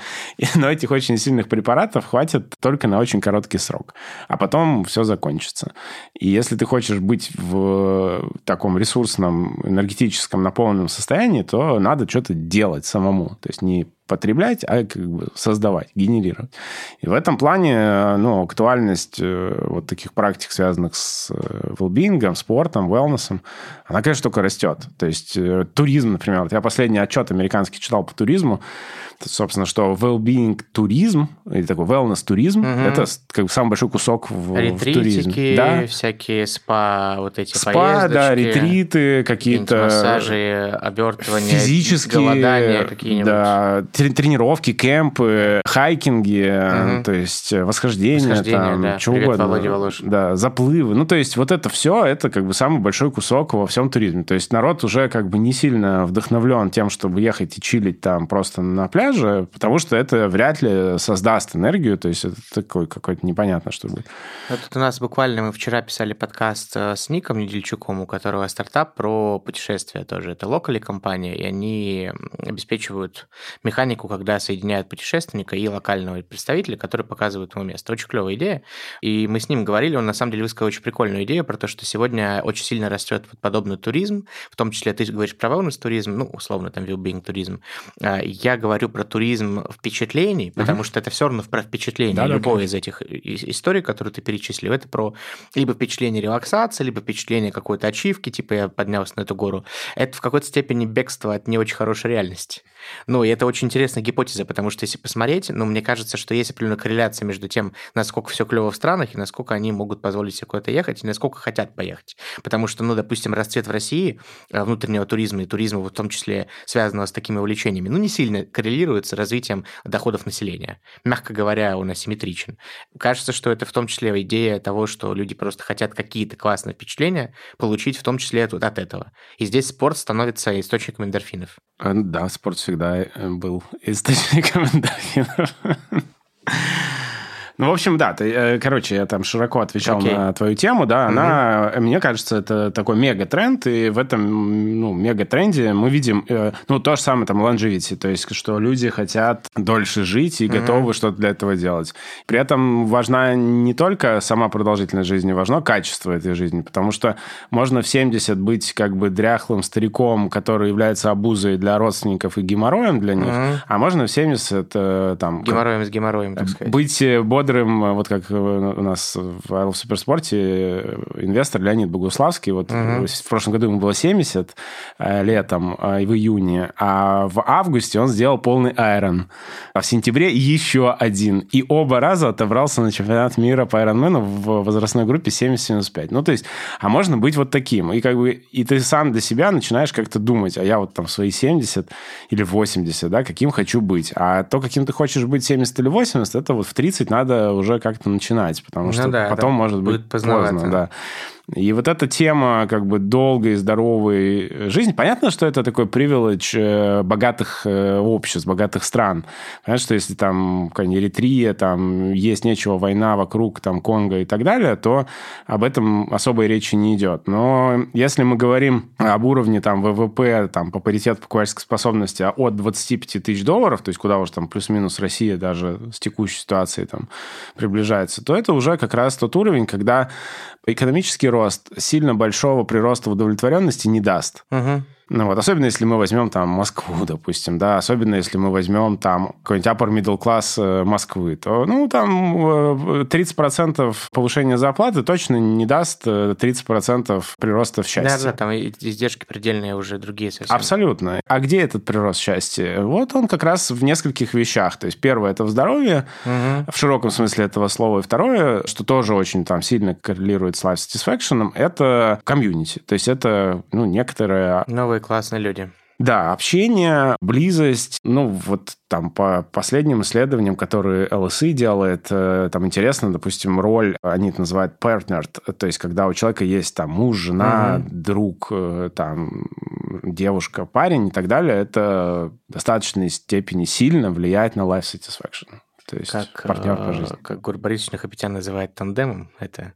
но этих очень сильных препаратов хватит только на очень короткий срок. А потом все закончится. И если ты хочешь быть в таком ресурсном, энергетическом, наполненном состоянии, то надо что-то делать самому. То есть не потреблять, а как бы создавать, генерировать. И в этом плане ну, актуальность э, вот таких практик, связанных с well спортом, wellness, она, конечно, только растет. То есть туризм, например. Вот я последний отчет американский читал по туризму, собственно, что well-being туризм, или такой wellness туризм, угу. это как бы самый большой кусок в, в туризме. Да? всякие спа, вот эти спа, поездочки. да, ретриты, какие-то... Массажи, обертывания, физические, голодания какие-нибудь. Да, тренировки, кемпы, хайкинги, угу. то есть восхождение, восхождение там, да. чего Привет, угодно. Да, заплывы. Ну, то есть вот это все, это как бы самый большой кусок во всем туризме. То есть народ уже как бы не сильно вдохновлен тем, чтобы ехать и чилить там просто на пляже, потому что это вряд ли создаст энергию, то есть это такой какой-то непонятно, что будет. Вот тут у нас буквально мы вчера писали подкаст э, с Ником Недельчуком, у которого стартап про путешествия тоже. Это локали компания, и они обеспечивают механику, когда соединяют путешественника и локального представителя, который показывает ему место. Очень клевая идея. И мы с ним говорили, он на самом деле высказал очень прикольную идею про то, что сегодня очень сильно растет вот подобный туризм, в том числе ты говоришь про wellness туризм, ну, условно, там, well туризм. А, я говорю про туризм впечатлений, потому uh-huh. что это все равно про впечатление. Да, Любое да, из этих историй, которые ты перечислил, это про либо впечатление релаксации, либо впечатление какой-то ачивки, типа я поднялся на эту гору. Это в какой-то степени бегство от не очень хорошей реальности. Ну, и это очень интересная гипотеза, потому что если посмотреть, ну, мне кажется, что есть определенная корреляция между тем, насколько все клево в странах, и насколько они могут позволить себе куда-то ехать, и насколько хотят поехать. Потому что, ну, допустим, расцвет в России э, внутреннего туризма и туризма, в том числе связанного с такими увлечениями, ну, не сильно коррелирует с развитием доходов населения. Мягко говоря, он асимметричен. Кажется, что это в том числе идея того, что люди просто хотят какие-то классные впечатления получить, в том числе от, от этого. И здесь спорт становится источником эндорфинов. А, да, спорт всегда э, был источником эндорфинов. Ну, в общем, да, ты, э, короче, я там широко отвечал okay. на твою тему, да, она, угу. мне кажется, это такой мега-тренд, и в этом, ну, мега-тренде мы видим, э, ну, то же самое там longevity, то есть, что люди хотят дольше жить и угу. готовы что-то для этого делать. При этом важна не только сама продолжительность жизни, важно качество этой жизни, потому что можно в 70 быть как бы дряхлым стариком, который является обузой для родственников и геморроем для них, угу. а можно в 70 там... Геморроем с геморроем, так сказать. Быть бодрым э, вот как э, у нас в Айлов Суперспорте э, инвестор Леонид Богуславский, вот угу. в прошлом году ему было 70 летом, в июне, а в августе он сделал полный айрон, а в сентябре еще один. И оба раза отобрался на чемпионат мира по айронмену в возрастной группе 70-75. Ну, то есть, а можно быть вот таким. И как бы, и ты сам для себя начинаешь как-то думать, а я вот там свои 70 или 80, да, каким хочу быть. А то, каким ты хочешь быть 70 или 80, это вот в 30 надо надо уже как-то начинать, потому ну, что да, потом может быть поздно. Да. И вот эта тема как бы долгой, здоровой жизни, понятно, что это такой привилегь э, богатых э, обществ, богатых стран. Понятно, что если там какая-нибудь Эритрия, там есть нечего, война вокруг, там Конго и так далее, то об этом особой речи не идет. Но если мы говорим об уровне там ВВП, там по паритету покупательской способности от 25 тысяч долларов, то есть куда уже там плюс-минус Россия даже с текущей ситуацией там приближается, то это уже как раз тот уровень, когда экономический рост сильно большого прироста удовлетворенности не даст. Угу. Ну вот, особенно если мы возьмем там Москву, допустим, да, особенно если мы возьмем там какой-нибудь upper middle class э, Москвы, то, ну, там 30% э, повышения зарплаты точно не даст 30% э, прироста в счастье. Да, да, там издержки предельные уже другие совсем. Абсолютно. А где этот прирост счастья? Вот он как раз в нескольких вещах. То есть первое – это в здоровье, угу. в широком смысле этого слова. И второе, что тоже очень там сильно коррелирует с life satisfaction, это комьюнити. То есть это, ну, некоторые... Новые классные люди. Да, общение, близость. Ну, вот там по последним исследованиям, которые LSE делает, э, там интересно, допустим, роль, они это называют partnered, то есть когда у человека есть там муж, жена, угу. друг, э, там девушка, парень и так далее, это в достаточной степени сильно влияет на life satisfaction. То есть как, партнер по э, жизни. Как Гур Борисович Нахапетян называет тандемом, это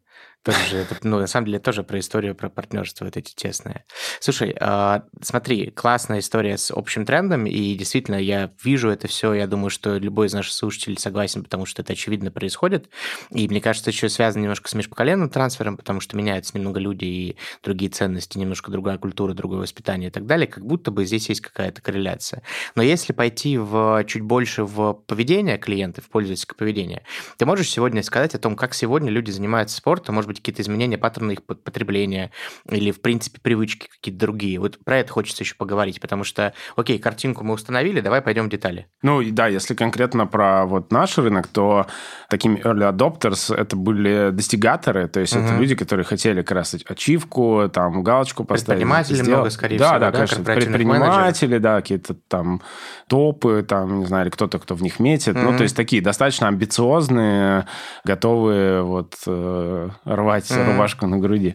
Тоже, это, ну, на самом деле, тоже про историю, про партнерство вот эти тесные. Слушай, э, смотри, классная история с общим трендом, и действительно, я вижу это все, я думаю, что любой из наших слушателей согласен, потому что это очевидно происходит, и мне кажется, еще связано немножко с межпоколенным трансфером, потому что меняются немного люди и другие ценности, немножко другая культура, другое воспитание и так далее, как будто бы здесь есть какая-то корреляция. Но если пойти в чуть больше в поведение клиентов, в пользовательское поведение, ты можешь сегодня сказать о том, как сегодня люди занимаются спортом, может быть, быть какие-то изменения паттерна их потребления или, в принципе, привычки какие-то другие. Вот про это хочется еще поговорить, потому что, окей, картинку мы установили, давай пойдем в детали. Ну, да, если конкретно про вот наш рынок, то такими early adopters это были достигаторы, то есть угу. это люди, которые хотели как раз ачивку, там, галочку поставить. Предприниматели сделать. много, скорее да, всего, да, да, конечно, предприниматели, менеджеры. да, какие-то там топы, там, не знаю, кто-то, кто в них метит. Угу. Ну, то есть такие достаточно амбициозные, готовые вот э, рвать mm-hmm. рубашку на груди,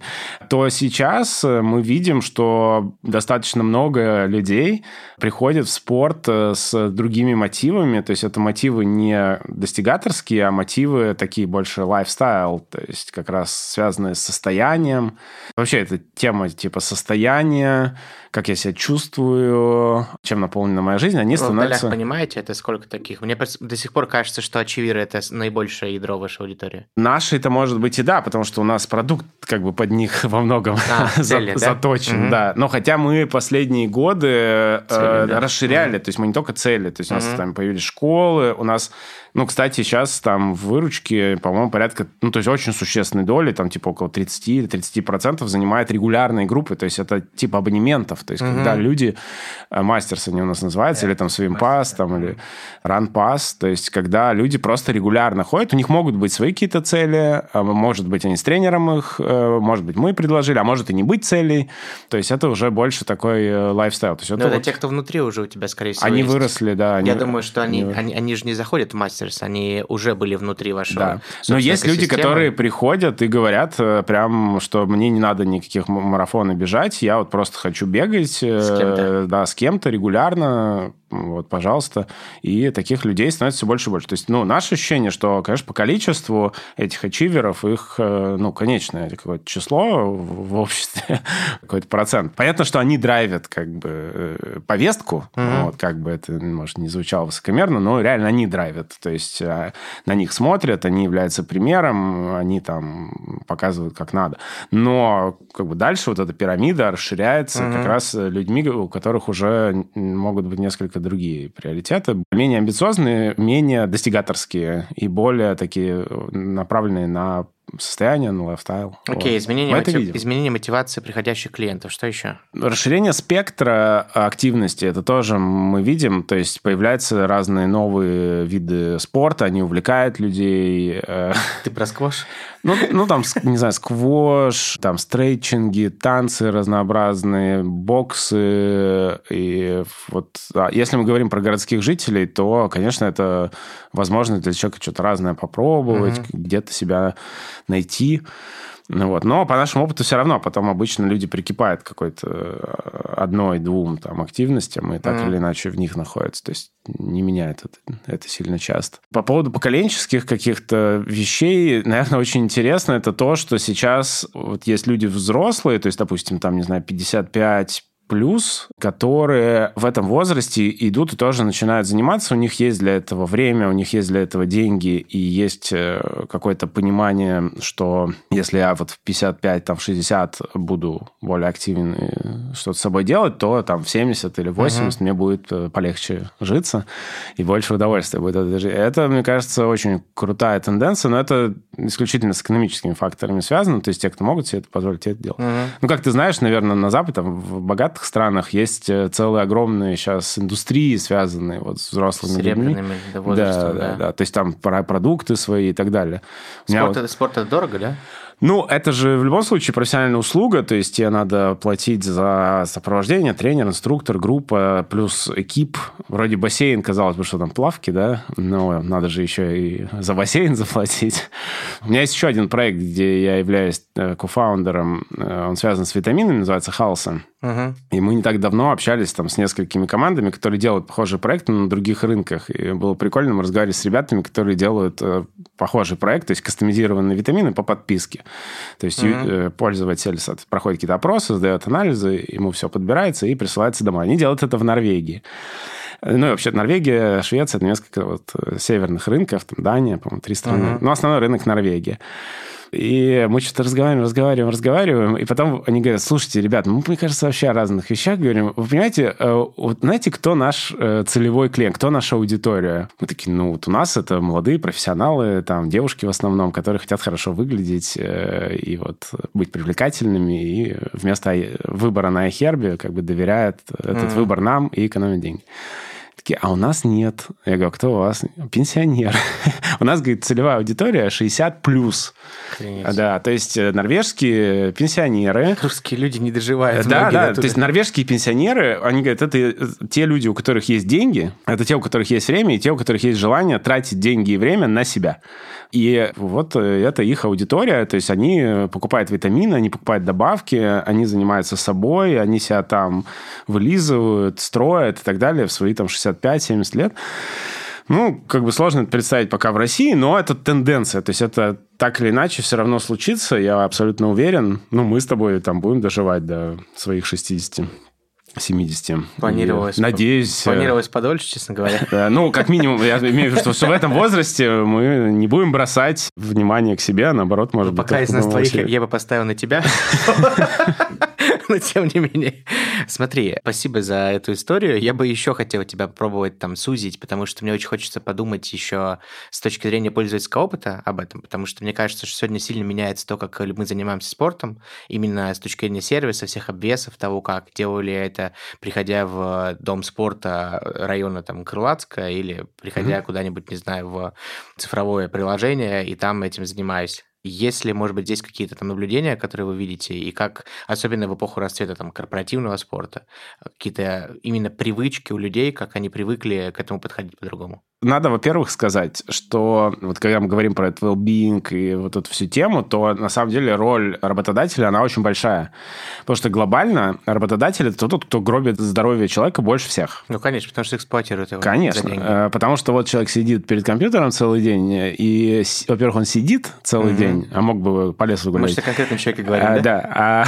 то сейчас э, мы видим, что достаточно много людей приходят в спорт э, с другими мотивами. То есть это мотивы не достигаторские, а мотивы такие больше лайфстайл, то есть как раз связанные с состоянием. Вообще это тема типа состояния, как я себя чувствую, чем наполнена моя жизнь, они становятся... Вы понимаете, это сколько таких? Мне до сих пор кажется, что очевидно это наибольшее ядро вашей аудитории. Наши это может быть и да, потому что у нас продукт как бы под них во многом а, цели, за, да? заточен, угу. да. Но хотя мы последние годы э, цели, э, да. расширяли, угу. то есть мы не только цели, то есть у нас угу. там появились школы, у нас ну, кстати, сейчас там в выручке, по-моему, порядка, ну, то есть очень существенной доли, там типа около 30-30% занимает регулярные группы, то есть это типа абонементов, то есть угу. когда люди, э, Masters они у нас называются, или там Swim Pass, там, или Run Pass, то есть когда люди просто регулярно ходят, у них могут быть свои какие-то цели, а может быть, они с тренером их, э, может быть, мы предложили, а может и не быть целей, то есть это уже больше такой э, lifestyle. То есть это, это вот... те, кто внутри уже у тебя, скорее всего, Они есть. выросли, да. Они... Я думаю, что они, они, они же не заходят в мастер Masters, они уже были внутри вашего. Да. Но есть люди, которые приходят и говорят э, прям, что мне не надо никаких марафонов бежать, я вот просто хочу бегать. С кем-то. Да, с кем-то регулярно, вот, пожалуйста. И таких людей становится все больше и больше. То есть, ну, наше ощущение, что, конечно, по количеству этих ачиверов, их, э, ну, конечное какое-то число в обществе, какой-то процент. Понятно, что они драйвят, как бы, э, повестку, mm-hmm. вот, как бы это, может, не звучало высокомерно, но реально они драйвят. То есть, э, на них смотрят, они являются примером, они там показывают, как надо. Но, как бы, дальше вот эта пирамида расширяется mm-hmm. как раз людьми, у которых уже могут быть несколько другие приоритеты. Менее амбициозные, менее достигаторские и более такие направленные на состояние, на лайфстайл. Окей, okay, вот. изменение, мотив... изменение мотивации приходящих клиентов. Что еще? Расширение спектра активности. Это тоже мы видим. То есть появляются разные новые виды спорта, они увлекают людей. Э. Ты про сквош? Ну, ну, там, не знаю, сквош, там, стрейчинги, танцы разнообразные, боксы. И вот, а если мы говорим про городских жителей, то, конечно, это возможность для человека что-то разное попробовать, mm-hmm. где-то себя найти. Ну, вот. Но по нашему опыту все равно потом обычно люди прикипают к какой-то э, одной-двум там активностям и так mm-hmm. или иначе в них находятся. То есть не меняет это, это сильно часто. По поводу поколенческих каких-то вещей, наверное, очень интересно это то, что сейчас вот есть люди взрослые, то есть, допустим, там, не знаю, 55 плюс, которые в этом возрасте идут и тоже начинают заниматься. У них есть для этого время, у них есть для этого деньги, и есть э, какое-то понимание, что если я вот в 55, там, в 60 буду более активен и что-то с собой делать, то там в 70 или 80 uh-huh. мне будет э, полегче житься и больше удовольствия будет. Это, мне кажется, очень крутая тенденция, но это исключительно с экономическими факторами связано. То есть те, кто могут себе это позволить, это делать. Uh-huh. Ну, как ты знаешь, наверное, на Западе, там, в богатых богатых странах есть э, целые огромные сейчас индустрии, связанные вот с взрослыми с людьми. Да, да, да, да. То есть там продукты свои и так далее. Спорт, это, вот... спорт это дорого, да? Ну, это же в любом случае профессиональная услуга, то есть тебе надо платить за сопровождение, тренер, инструктор, группа, плюс экип. Вроде бассейн, казалось бы, что там плавки, да, но надо же еще и за бассейн заплатить. У меня есть еще один проект, где я являюсь э, кофаундером, э, он связан с витаминами, называется Халсон. Uh-huh. И мы не так давно общались там с несколькими командами, которые делают похожие проекты на других рынках. И было прикольно, мы разговаривали с ребятами, которые делают э, похожий проект, то есть кастомизированные витамины по подписке. То есть uh-huh. пользователь проходит какие-то опросы, сдает анализы, ему все подбирается и присылается домой. Они делают это в Норвегии. Ну, и вообще Норвегия, Швеция, это несколько вот э, северных рынков, там Дания, по-моему, три страны. Uh-huh. Но основной рынок Норвегия. И мы что-то разговариваем, разговариваем, разговариваем, и потом они говорят, слушайте, ребят, мы, мне кажется, вообще о разных вещах говорим. Вы понимаете, э, вот знаете, кто наш э, целевой клиент, кто наша аудитория? Мы такие, ну, вот у нас это молодые профессионалы, там, девушки в основном, которые хотят хорошо выглядеть э, и вот быть привлекательными, и вместо выбора на iHerb как бы доверяют этот mm-hmm. выбор нам и экономят деньги. Такие, а у нас нет. Я говорю, кто у вас? Пенсионер. у нас, говорит, целевая аудитория 60 плюс. Да, то есть э, норвежские пенсионеры. Русские люди не доживают. Да, да, то есть норвежские пенсионеры, они говорят, это э, те люди, у которых есть деньги, это те, у которых есть время, и те, у которых есть желание тратить деньги и время на себя. И вот э, это их аудитория, то есть они покупают витамины, они покупают добавки, они занимаются собой, они себя там вылизывают, строят и так далее в свои там 65-70 лет. Ну, как бы сложно это представить пока в России, но это тенденция. То есть это так или иначе все равно случится, я абсолютно уверен. Ну, мы с тобой там будем доживать до своих 60 70. Планировалось. Надеюсь... Э, планировалось подольше, честно говоря. Ну, как минимум, я имею в виду, что в этом возрасте мы не будем бросать внимание к себе, а наоборот, может быть... Пока из нас двоих я бы поставил на тебя. Но тем не менее. Смотри, спасибо за эту историю. Я бы еще хотел тебя попробовать там сузить, потому что мне очень хочется подумать еще с точки зрения пользовательского опыта об этом, потому что мне кажется, что сегодня сильно меняется то, как мы занимаемся спортом, именно с точки зрения сервиса, всех обвесов, того, как делали это приходя в дом спорта района там Крылатска или приходя mm-hmm. куда-нибудь, не знаю, в цифровое приложение и там этим занимаюсь. Есть ли, может быть, здесь какие-то там наблюдения, которые вы видите, и как, особенно в эпоху расцвета там корпоративного спорта, какие-то именно привычки у людей, как они привыкли к этому подходить по-другому? Надо, во-первых, сказать, что вот когда мы говорим про этот well-being и вот эту всю тему, то на самом деле роль работодателя, она очень большая. Потому что глобально работодатель – это тот, кто гробит здоровье человека больше всех. Ну, конечно, потому что эксплуатирует его Конечно. Э, потому что вот человек сидит перед компьютером целый день, и, во-первых, он сидит целый mm-hmm. день, а мог бы по лесу гулять. Мы о конкретном человеке говорим, а, да? Да,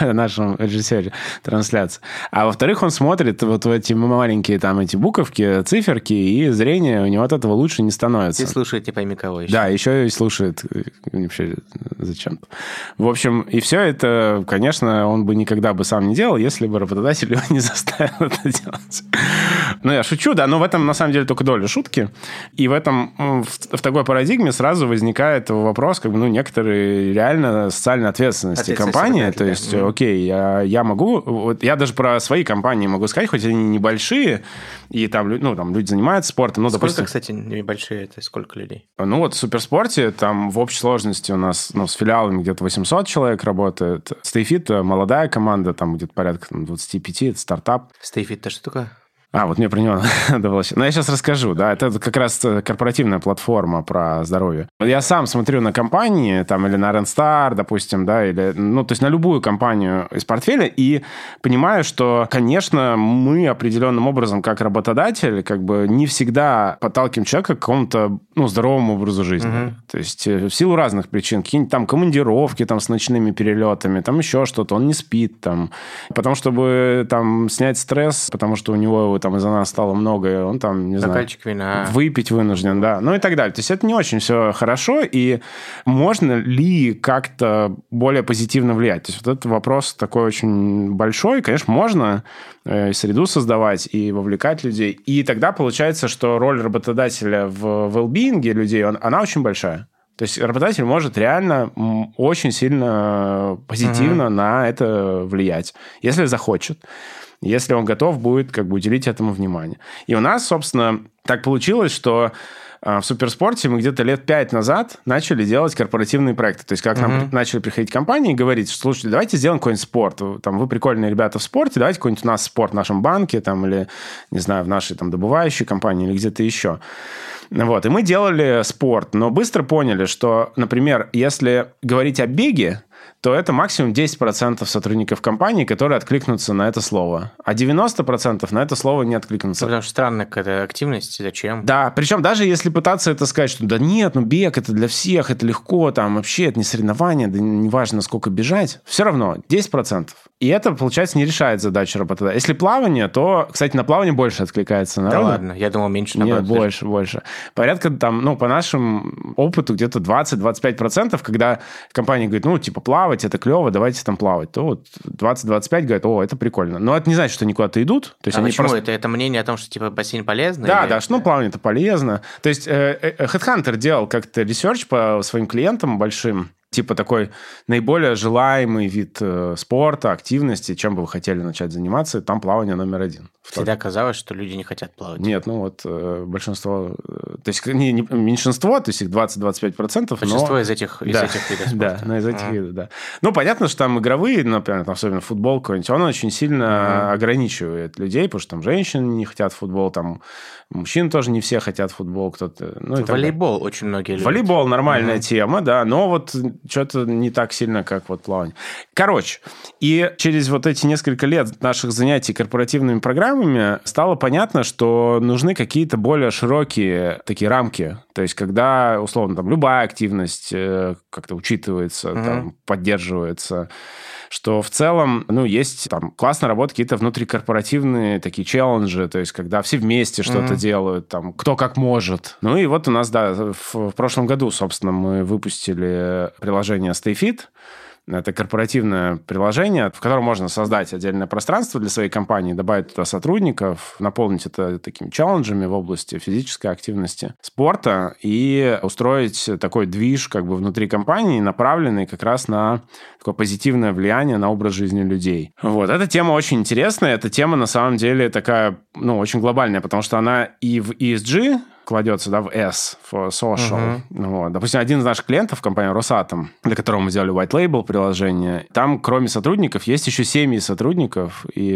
о нашем режиссере трансляции. А во-вторых, он смотрит вот в эти маленькие там эти буковки, циферки, и зрение зрения, у него от этого лучше не становится. И слушает не пойми кого еще. Да, еще и слушает. Вообще, зачем? В общем, и все это, конечно, он бы никогда бы сам не делал, если бы работодатель его не заставил это делать. Ну, я шучу, да, но в этом, на самом деле, только доля шутки. И в этом, в, в такой парадигме сразу возникает вопрос, как бы, ну, некоторые реально социальной ответственности компании. То есть, да. окей, я, я могу, вот я даже про свои компании могу сказать, хоть они небольшие, и там, ну, там люди занимаются спортом, ну, Сколько, кстати, небольшие, это сколько людей? Ну, вот в суперспорте там в общей сложности у нас, ну, с филиалами где-то 800 человек работает. Стейфит молодая команда, там где-то порядка там, 25, это стартап. Стейфит это что такое? А, вот мне про него надо было... Ну, я сейчас расскажу, да. Это как раз э, корпоративная платформа про здоровье. Я сам смотрю на компании, там, или на Rendstar, допустим, да, или... Ну, то есть на любую компанию из портфеля и понимаю, что, конечно, мы определенным образом, как работодатель, как бы не всегда подталкиваем человека к какому-то, ну, здоровому образу жизни. Uh-huh. То есть э, в силу разных причин. Какие-нибудь там командировки там с ночными перелетами, там еще что-то. Он не спит там. Потом, чтобы там снять стресс, потому что у него там из-за нас стало много, он там, не Бокальчик знаю, вина. выпить вынужден, да, ну и так далее. То есть это не очень все хорошо, и можно ли как-то более позитивно влиять? То есть вот этот вопрос такой очень большой. Конечно, можно э, среду создавать и вовлекать людей, и тогда получается, что роль работодателя в well-being людей, он, она очень большая. То есть работодатель может реально очень сильно позитивно uh-huh. на это влиять, если захочет если он готов будет как бы уделить этому внимание. И у нас, собственно, так получилось, что в суперспорте мы где-то лет пять назад начали делать корпоративные проекты. То есть, как uh-huh. нам начали приходить компании и говорить, что, слушайте, давайте сделаем какой-нибудь спорт. Там, вы прикольные ребята в спорте, давайте какой-нибудь у нас спорт в нашем банке, там, или, не знаю, в нашей там добывающей компании, или где-то еще. Вот, и мы делали спорт, но быстро поняли, что, например, если говорить о беге, то это максимум 10% сотрудников компании, которые откликнутся на это слово. А 90% на это слово не откликнутся. Потому что странная какая-то активность, зачем? Да, причем даже если пытаться это сказать, что да нет, ну бег это для всех, это легко, там вообще это не соревнование, да неважно сколько бежать, все равно 10%. И это, получается, не решает задачу работодателя. Если плавание, то, кстати, на плавание больше откликается народу. Да ладно, я думал, меньше. Нет, больше, больше. Порядка там, ну, по нашему опыту, где-то 20-25%, когда компания говорит, ну, типа, плавать, это клево, давайте там плавать, то вот 20-25 говорят, о, это прикольно. Но это не значит, что они куда-то идут. То есть а они почему? Просто... Это, это мнение о том, что, типа, бассейн полезно? Да, или... да, что ну, плавание это полезно. То есть э, э, Headhunter делал как-то research по своим клиентам большим, типа такой наиболее желаемый вид э, спорта, активности, чем бы вы хотели начать заниматься, там плавание номер один. Всегда казалось, что люди не хотят плавать. Нет, ну вот э, большинство, э, то есть не, не, меньшинство, то есть их 20-25%. Большинство но... из этих, из да, этих видов спорта. Да, ну, из этих а. видов, да. Ну, понятно, что там игровые, например, там, особенно футбол какой-нибудь, он очень сильно ограничивает людей, потому что там женщины не хотят футбол, там мужчин тоже не все хотят футбол, кто-то... Ну, Волейбол очень многие любят. Волейбол нормальная а. тема, да, но вот что-то не так сильно, как вот плавание. Короче, и через вот эти несколько лет наших занятий корпоративными программами стало понятно, что нужны какие-то более широкие такие рамки. То есть, когда, условно, там любая активность э, как-то учитывается, угу. там, поддерживается, что в целом, ну, есть там классно работают какие-то внутрикорпоративные такие челленджи, то есть когда все вместе что-то mm-hmm. Делают, там, кто как может. Ну и вот у нас, да, в, в прошлом году, собственно, мы выпустили приложение StayFit, это корпоративное приложение, в котором можно создать отдельное пространство для своей компании, добавить туда сотрудников, наполнить это такими челленджами в области физической активности, спорта и устроить такой движ как бы внутри компании, направленный как раз на такое позитивное влияние на образ жизни людей. Вот. Эта тема очень интересная. Эта тема на самом деле такая, ну, очень глобальная, потому что она и в ESG кладется, да, в S, for social. Uh-huh. Вот. Допустим, один из наших клиентов, компания Росатом, для которого мы сделали white label приложение, там, кроме сотрудников, есть еще семьи сотрудников, и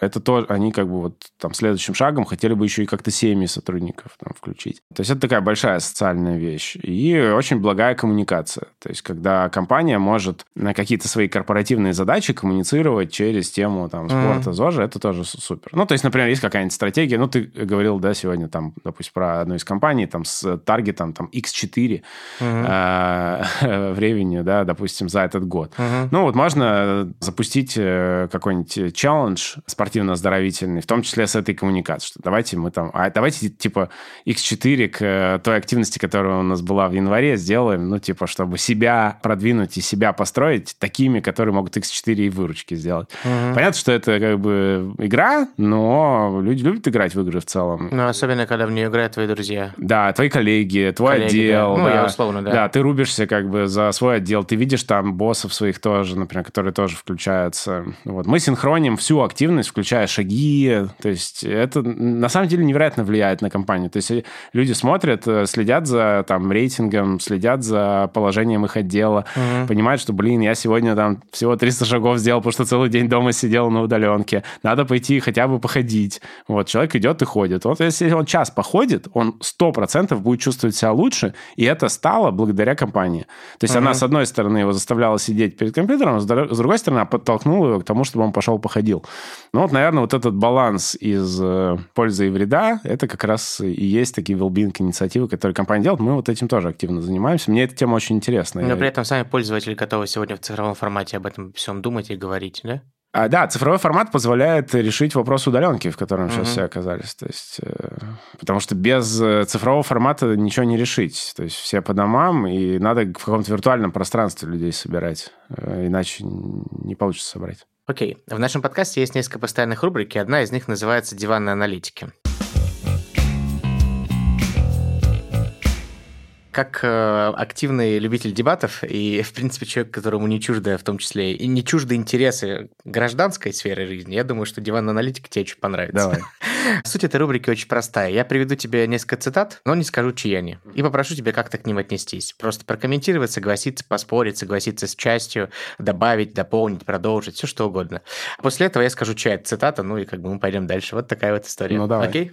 это то, они как бы вот там следующим шагом хотели бы еще и как-то семьи сотрудников там включить. То есть это такая большая социальная вещь и очень благая коммуникация. То есть когда компания может на какие-то свои корпоративные задачи коммуницировать через тему там спорта, uh-huh. ЗОЖа, это тоже супер. Ну, то есть, например, есть какая-нибудь стратегия, ну, ты говорил, да, сегодня там, допустим, про одну из компаний там с таргетом там X4 uh-huh. э, в ревеню, да, допустим, за этот год. Uh-huh. Ну, вот можно запустить э, какой-нибудь челлендж спортивно-оздоровительный, в том числе с этой коммуникацией, что давайте мы там, а давайте типа X4 к э, той активности, которая у нас была в январе, сделаем, ну, типа, чтобы себя продвинуть и себя построить такими, которые могут X4 и выручки сделать. Uh-huh. Понятно, что это как бы игра, но люди любят играть в игры в целом. Ну, особенно, когда в нее играют твои друзья друзья. Да, твои коллеги, твой коллеги, отдел. Да. Ну, да. я условно, да. Да, ты рубишься как бы за свой отдел. Ты видишь там боссов своих тоже, например, которые тоже включаются. Вот. Мы синхроним всю активность, включая шаги. То есть это на самом деле невероятно влияет на компанию. То есть люди смотрят, э, следят за там рейтингом, следят за положением их отдела, угу. понимают, что, блин, я сегодня там всего 300 шагов сделал, потому что целый день дома сидел на удаленке. Надо пойти хотя бы походить. Вот, человек идет и ходит. Вот если он час походит, он 100% будет чувствовать себя лучше, и это стало благодаря компании. То есть uh-huh. она, с одной стороны, его заставляла сидеть перед компьютером, с другой стороны, подтолкнула его к тому, чтобы он пошел походил. Ну вот, наверное, вот этот баланс из э, пользы и вреда, это как раз и есть такие well-being инициативы, которые компания делает. Мы вот этим тоже активно занимаемся. Мне эта тема очень интересна. Но при этом сами пользователи готовы сегодня в цифровом формате об этом всем думать и говорить, да? А, да, цифровой формат позволяет решить вопрос удаленки, в котором mm-hmm. сейчас все оказались. То есть, э, потому что без э, цифрового формата ничего не решить. То есть все по домам, и надо в каком-то виртуальном пространстве людей собирать. Э, иначе не получится собрать. Окей. В нашем подкасте есть несколько постоянных рубрик, и одна из них называется «Диванные аналитики». Как э, активный любитель дебатов и, в принципе, человек, которому не чужды, в том числе, и не чужды интересы гражданской сферы жизни, я думаю, что диван аналитика тебе очень понравится. Давай. Суть этой рубрики очень простая. Я приведу тебе несколько цитат, но не скажу, чьи они. И попрошу тебя как-то к ним отнестись. Просто прокомментировать, согласиться, поспорить, согласиться с частью, добавить, дополнить, продолжить, все что угодно. После этого я скажу, чья это цитата, ну и как бы мы пойдем дальше. Вот такая вот история. Ну, давай. Окей?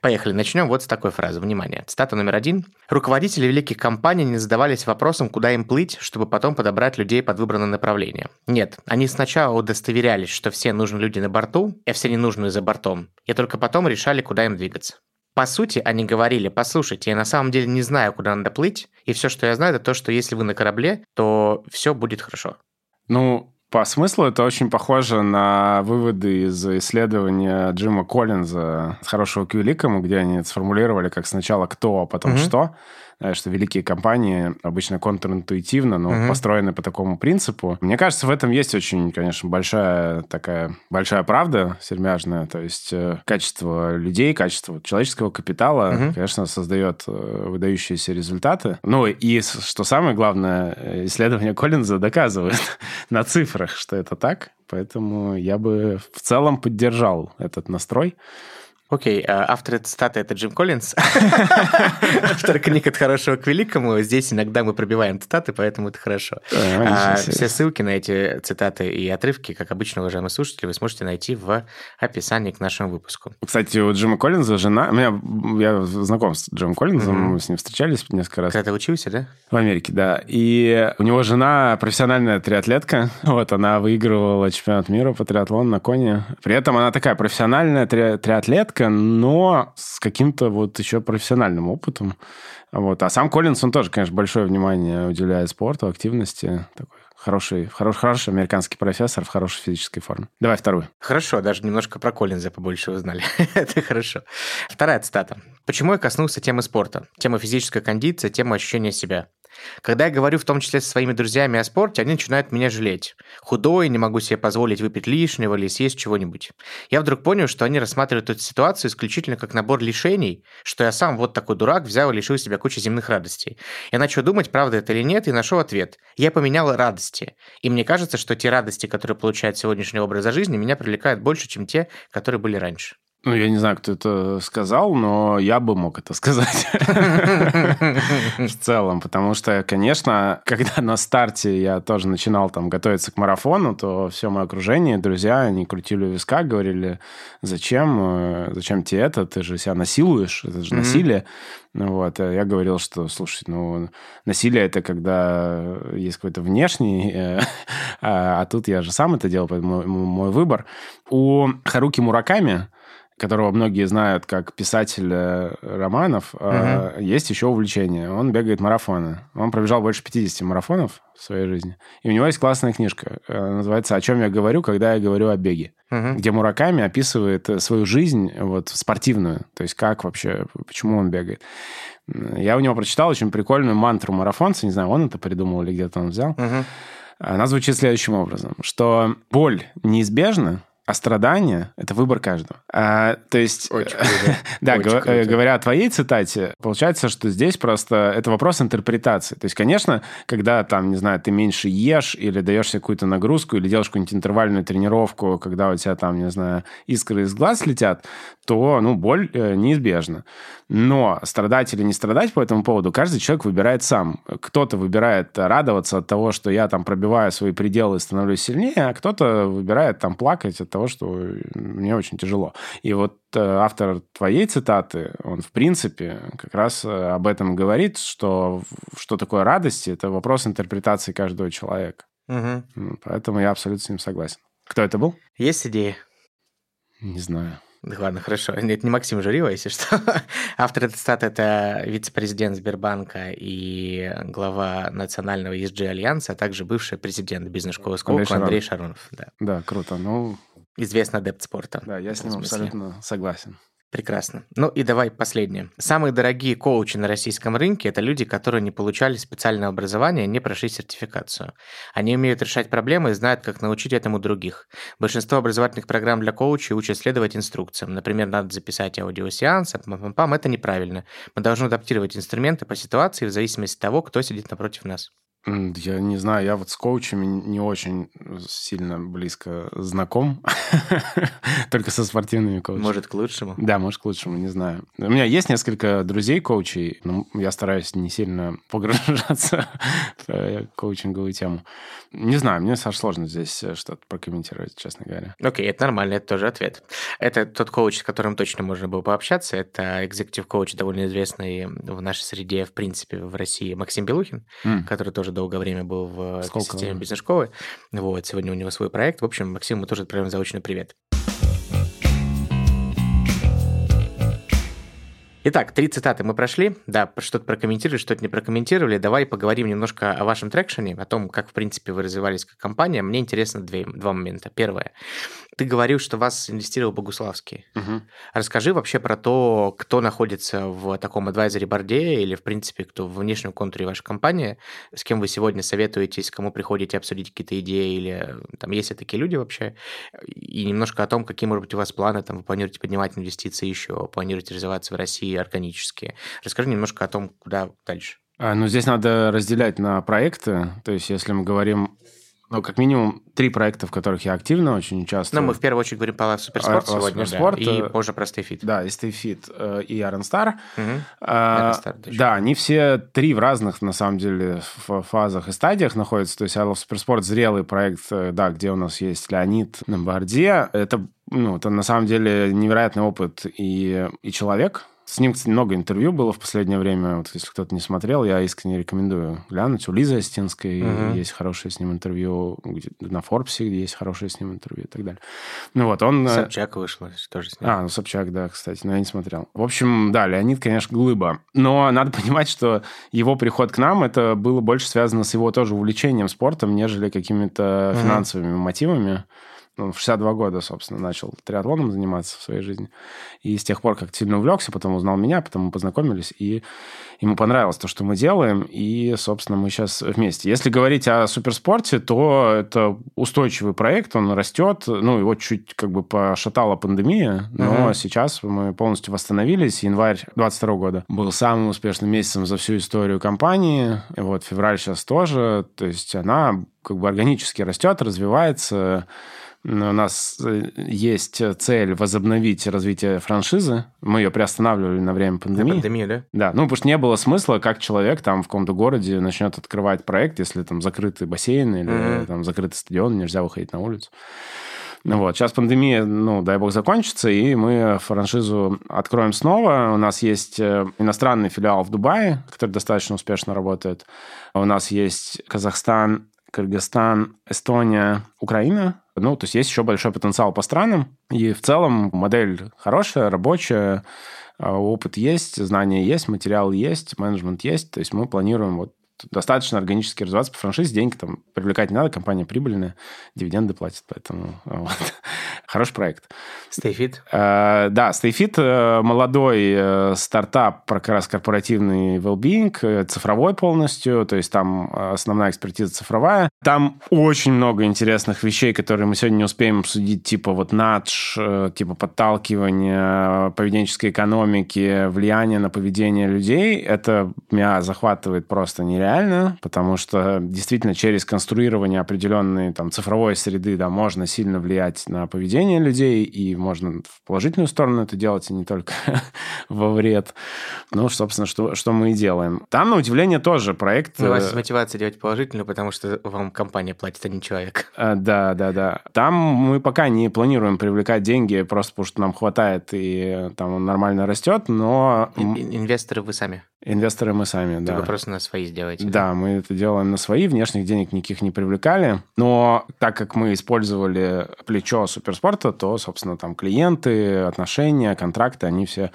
Поехали. Начнем вот с такой фразы. Внимание. Цитата номер один. Руководители великих компаний не задавались вопросом, куда им плыть, чтобы потом подобрать людей под выбранное направление. Нет, они сначала удостоверялись, что все нужные люди на борту, и все ненужные за бортом, и только потом решали, куда им двигаться. По сути, они говорили, послушайте, я на самом деле не знаю, куда надо плыть, и все, что я знаю, это то, что если вы на корабле, то все будет хорошо. Ну, по смыслу это очень похоже на выводы из исследования Джима Коллинза с хорошего к великому, где они сформулировали как сначала кто, а потом mm-hmm. что что великие компании обычно контринтуитивно, но угу. построены по такому принципу. Мне кажется, в этом есть очень, конечно, большая такая большая правда сермяжная. То есть э, качество людей, качество человеческого капитала, угу. конечно, создает э, выдающиеся результаты. Ну и, что самое главное, э, исследование Коллинза доказывает на цифрах, что это так. Поэтому я бы в целом поддержал этот настрой. Окей, а автор этой цитаты – это Джим Коллинз. Автор книг «От хорошего к великому». Здесь иногда мы пробиваем цитаты, поэтому это хорошо. А, все ссылки на эти цитаты и отрывки, как обычно, уважаемые слушатели, вы сможете найти в описании к нашему выпуску. Кстати, у Джима Коллинза жена... Меня, я знаком с Джимом Коллинзом, мы с ним встречались несколько раз. Когда ты учился, да? В Америке, да. И у него жена профессиональная триатлетка. Вот, она выигрывала чемпионат мира по триатлону на коне. При этом она такая профессиональная три триатлетка, близко, но с каким-то вот еще профессиональным опытом. Вот. А сам Коллинс, он тоже, конечно, большое внимание уделяет спорту, активности. Такой хороший, хороший, хороший американский профессор в хорошей физической форме. Давай вторую. Хорошо, даже немножко про Коллинза побольше узнали. Это хорошо. Вторая цитата. Почему я коснулся темы спорта? Тема физической кондиции, тема ощущения себя. Когда я говорю в том числе со своими друзьями о спорте, они начинают меня жалеть. Худой, не могу себе позволить выпить лишнего или съесть чего-нибудь. Я вдруг понял, что они рассматривают эту ситуацию исключительно как набор лишений, что я сам вот такой дурак взял и лишил себя кучи земных радостей. Я начал думать, правда это или нет, и нашел ответ. Я поменял радости. И мне кажется, что те радости, которые получают сегодняшний образ жизни, меня привлекают больше, чем те, которые были раньше. Ну, я не знаю, кто это сказал, но я бы мог это сказать в целом, потому что, конечно, когда на старте я тоже начинал там готовиться к марафону, то все мое окружение, друзья, они крутили виска, говорили, зачем, э, зачем тебе это, ты же себя насилуешь, это же насилие. Ну вот, а я говорил, что, слушай, ну, насилие это когда есть какой-то внешний, э, а, а тут я же сам это делал, поэтому мой выбор. У Харуки Мураками которого многие знают как писателя романов, uh-huh. есть еще увлечение. Он бегает марафоны. Он пробежал больше 50 марафонов в своей жизни. И у него есть классная книжка. Э, называется «О чем я говорю, когда я говорю о беге». Uh-huh. Где Мураками описывает э, свою жизнь вот, спортивную. То есть как вообще, почему он бегает. Я у него прочитал очень прикольную мантру марафонца. Не знаю, он это придумал или где-то он взял. Uh-huh. Она звучит следующим образом, что боль неизбежна, а страдание – это выбор каждого. А, то есть, Очень да, Очень круто. говоря о твоей цитате, получается, что здесь просто это вопрос интерпретации. То есть, конечно, когда там, не знаю, ты меньше ешь или даешь себе какую-то нагрузку или делаешь какую-нибудь интервальную тренировку, когда у тебя там, не знаю, искры из глаз летят, то, ну, боль э, неизбежна. Но страдать или не страдать по этому поводу каждый человек выбирает сам. Кто-то выбирает радоваться от того, что я там пробиваю свои пределы и становлюсь сильнее, а кто-то выбирает там плакать от того, что мне очень тяжело. И вот э, автор твоей цитаты, он, в принципе, как раз э, об этом говорит, что что такое радость, это вопрос интерпретации каждого человека. Угу. Поэтому я абсолютно с ним согласен. Кто это был? Есть идеи? Не знаю. Ладно, хорошо. Нет, не Максим Журила, если что. Автор этой статы – это вице-президент Сбербанка и глава Национального ESG Альянса, а также бывший президент бизнес-школы Сколково Андрей, Андрей Шаронов. Да. да, круто. Ну, Известный адепт спорта. Да, я с ним абсолютно согласен. Прекрасно. Ну и давай последнее. Самые дорогие коучи на российском рынке – это люди, которые не получали специальное образование, не прошли сертификацию. Они умеют решать проблемы и знают, как научить этому других. Большинство образовательных программ для коучей учат следовать инструкциям. Например, надо записать аудиосеанс, а пам -пам это неправильно. Мы должны адаптировать инструменты по ситуации в зависимости от того, кто сидит напротив нас. Я не знаю, я вот с коучами не очень сильно близко знаком, только со спортивными коучами. Может, к лучшему? Да, может, к лучшему, не знаю. У меня есть несколько друзей-коучей, но я стараюсь не сильно погружаться в э, коучинговую тему. Не знаю, мне, Саш, сложно здесь э, что-то прокомментировать, честно говоря. Окей, это нормально, это тоже ответ. Это тот коуч, с которым точно можно было пообщаться. Это экзекутив коуч, довольно известный в нашей среде, в принципе, в России, Максим Белухин, mm. который тоже долгое время был в системе бизнес-школы. Вот, сегодня у него свой проект. В общем, Максиму тоже отправим заочный привет. Итак, три цитаты мы прошли. Да, что-то прокомментировали, что-то не прокомментировали. Давай поговорим немножко о вашем трекшене, о том, как, в принципе, вы развивались как компания. Мне интересно две, два момента. Первое. Ты говорил, что вас инвестировал Богуславский. Угу. Расскажи вообще про то, кто находится в таком адвайзере борде или, в принципе, кто в внешнем контуре вашей компании, с кем вы сегодня советуетесь, кому приходите обсудить какие-то идеи или там есть ли такие люди вообще, и немножко о том, какие, может быть, у вас планы, там, вы планируете поднимать инвестиции еще, планируете развиваться в России органически. Расскажи немножко о том, куда дальше. А, ну, здесь надо разделять на проекты. То есть, если мы говорим ну, как минимум, три проекта, в которых я активно очень участвую. Ну, мы в первую очередь говорим про суперспорт а, сегодня, суперспорт, да, и э, позже про Stayfit. Да, и Stayfit, э, и Iron Star. Угу. А, Star да, они все три в разных, на самом деле, фазах и стадиях находятся. То есть I Love Supersport зрелый проект, э, да, где у нас есть Леонид на борде. Это ну, это на самом деле невероятный опыт и, и человек, с ним, кстати, много интервью было в последнее время. Вот если кто-то не смотрел, я искренне рекомендую глянуть. У Лизы Остинской uh-huh. есть хорошее с ним интервью. На Форбсе, где есть хорошее с ним интервью и так далее. Ну вот, он... Э, Собчак вышло тоже с ним. А, ну Собчак, да, кстати, но я не смотрел. В общем, да, Леонид, конечно, глыба. Но надо понимать, что его приход к нам, это было больше связано с его тоже увлечением спортом, нежели какими-то uh-huh. финансовыми мотивами. Ну, в 62 года, собственно, начал триатлоном заниматься в своей жизни. И с тех пор как сильно увлекся, потом узнал меня, потом мы познакомились, и ему понравилось то, что мы делаем, и, собственно, мы сейчас вместе. Если говорить о суперспорте, то это устойчивый проект, он растет, ну, его чуть как бы пошатала пандемия, но угу. сейчас мы полностью восстановились. Январь 22 года был самым успешным месяцем за всю историю компании, и вот февраль сейчас тоже, то есть она как бы органически растет, развивается, у нас э, есть цель возобновить развитие франшизы. Мы ее приостанавливали на время пандемии. На пандемию, да? Да, ну, потому что не было смысла, как человек там в каком-то городе начнет открывать проект, если там закрытый бассейн или mm-hmm. там закрытый стадион, нельзя выходить на улицу. Ну вот, сейчас пандемия, ну, дай бог, закончится, и мы франшизу откроем снова. У нас есть э, иностранный филиал в Дубае, который достаточно успешно работает. У нас есть Казахстан, Кыргызстан, Эстония, Украина. Ну, то есть есть еще большой потенциал по странам. И в целом модель хорошая, рабочая, а, опыт есть, знания есть, материал есть, менеджмент есть. То есть мы планируем вот достаточно органически развиваться по франшизе, деньги там привлекать не надо, компания прибыльная, дивиденды платит, поэтому вот. хороший проект. StayFit? Э, да, StayFit э, молодой э, стартап, как раз корпоративный well-being, э, цифровой полностью, то есть там основная экспертиза цифровая. Там очень много интересных вещей, которые мы сегодня не успеем обсудить, типа вот надж, типа подталкивания, поведенческой экономики, влияние на поведение людей. Это меня захватывает просто нереально реально, потому что действительно через конструирование определенной там, цифровой среды да, можно сильно влиять на поведение людей, и можно в положительную сторону это делать, и не только во вред. Ну, собственно, что, что мы и делаем. Там, на удивление, тоже проект... У вас э, мотивация делать положительную, потому что вам компания платит, а не человек. А, да, да, да. Там мы пока не планируем привлекать деньги, просто потому что нам хватает, и там он нормально растет, но... Инвесторы вы сами? Инвесторы мы сами, да. Вы просто на свои сделаете. Да, да, мы это делаем на свои, внешних денег никаких не привлекали. Но так как мы использовали плечо суперспорта, то, собственно, там клиенты, отношения, контракты, они все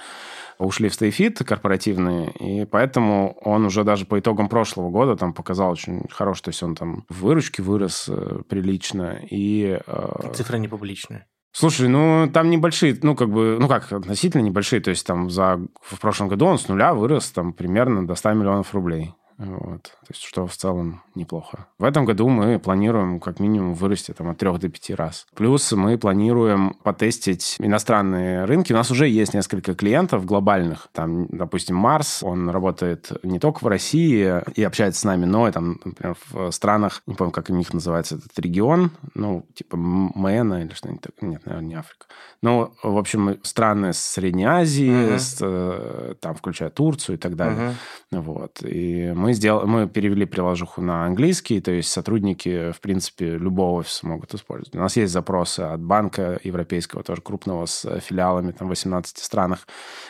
ушли в стейфит корпоративные, и поэтому он уже даже по итогам прошлого года там показал очень хороший, то есть он там в выручке вырос э, прилично. И, э... Цифры не публичные. Слушай, ну там небольшие, ну как бы, ну как, относительно небольшие, то есть там за, в прошлом году он с нуля вырос там примерно до 100 миллионов рублей. Вот. То есть, что в целом неплохо. В этом году мы планируем как минимум вырасти там, от 3 до 5 раз. Плюс мы планируем потестить иностранные рынки. У нас уже есть несколько клиентов глобальных. Там, допустим, Марс, он работает не только в России и общается с нами, но и там, например, в странах, не помню, как у них называется этот регион, ну, типа Мэна или что-нибудь такое. Нет, наверное, не Африка. Ну, в общем, страны Средней Азии, uh-huh. с, э, там, включая Турцию и так далее. Uh-huh. Вот. И мы, сделали, мы перевели приложуху на английский, то есть сотрудники, в принципе, любого офиса могут использовать. У нас есть запросы от банка европейского, тоже крупного, с филиалами там, в 18 странах,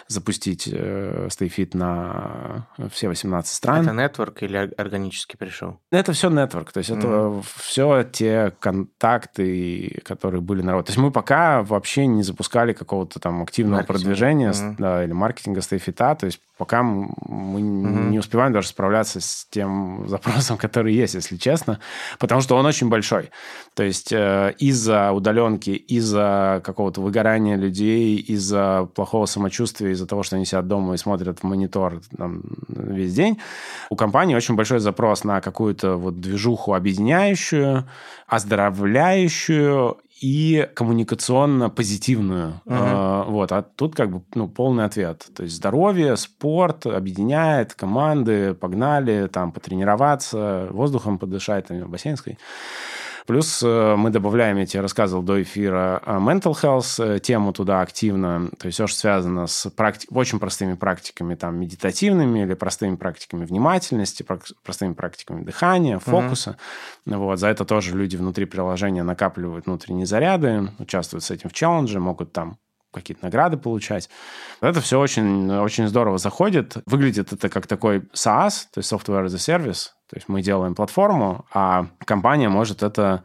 запустить э, StayFit на все 18 стран. Это нетворк или органически пришел? Это все нетворк, то есть uh-huh. это все те контакты, которые были на работе. То есть мы пока вообще не запускали какого-то там активного Маркетинг. продвижения mm-hmm. да, или маркетинга стейфита, то есть пока мы mm-hmm. не успеваем даже справляться с тем запросом, который есть, если честно, потому что он очень большой. То есть э, из-за удаленки, из-за какого-то выгорания людей, из-за плохого самочувствия, из-за того, что они сидят дома и смотрят в монитор там, весь день, у компании очень большой запрос на какую-то вот движуху объединяющую, оздоровляющую и коммуникационно позитивную. Uh-huh. Вот, а тут как бы ну, полный ответ. То есть здоровье, спорт объединяет, команды, погнали, там, потренироваться, воздухом подышать, там, бассейнской. Плюс э, мы добавляем, я тебе рассказывал до эфира, э, mental health э, тему туда активно. То есть все, что связано с практи... очень простыми практиками там, медитативными или простыми практиками внимательности, простыми практиками дыхания, фокуса. Mm-hmm. Вот. За это тоже люди внутри приложения накапливают внутренние заряды, участвуют с этим в челлендже, могут там какие-то награды получать. Это все очень, очень здорово заходит. Выглядит это как такой SaaS, то есть Software as a Service. То есть мы делаем платформу, а компания может это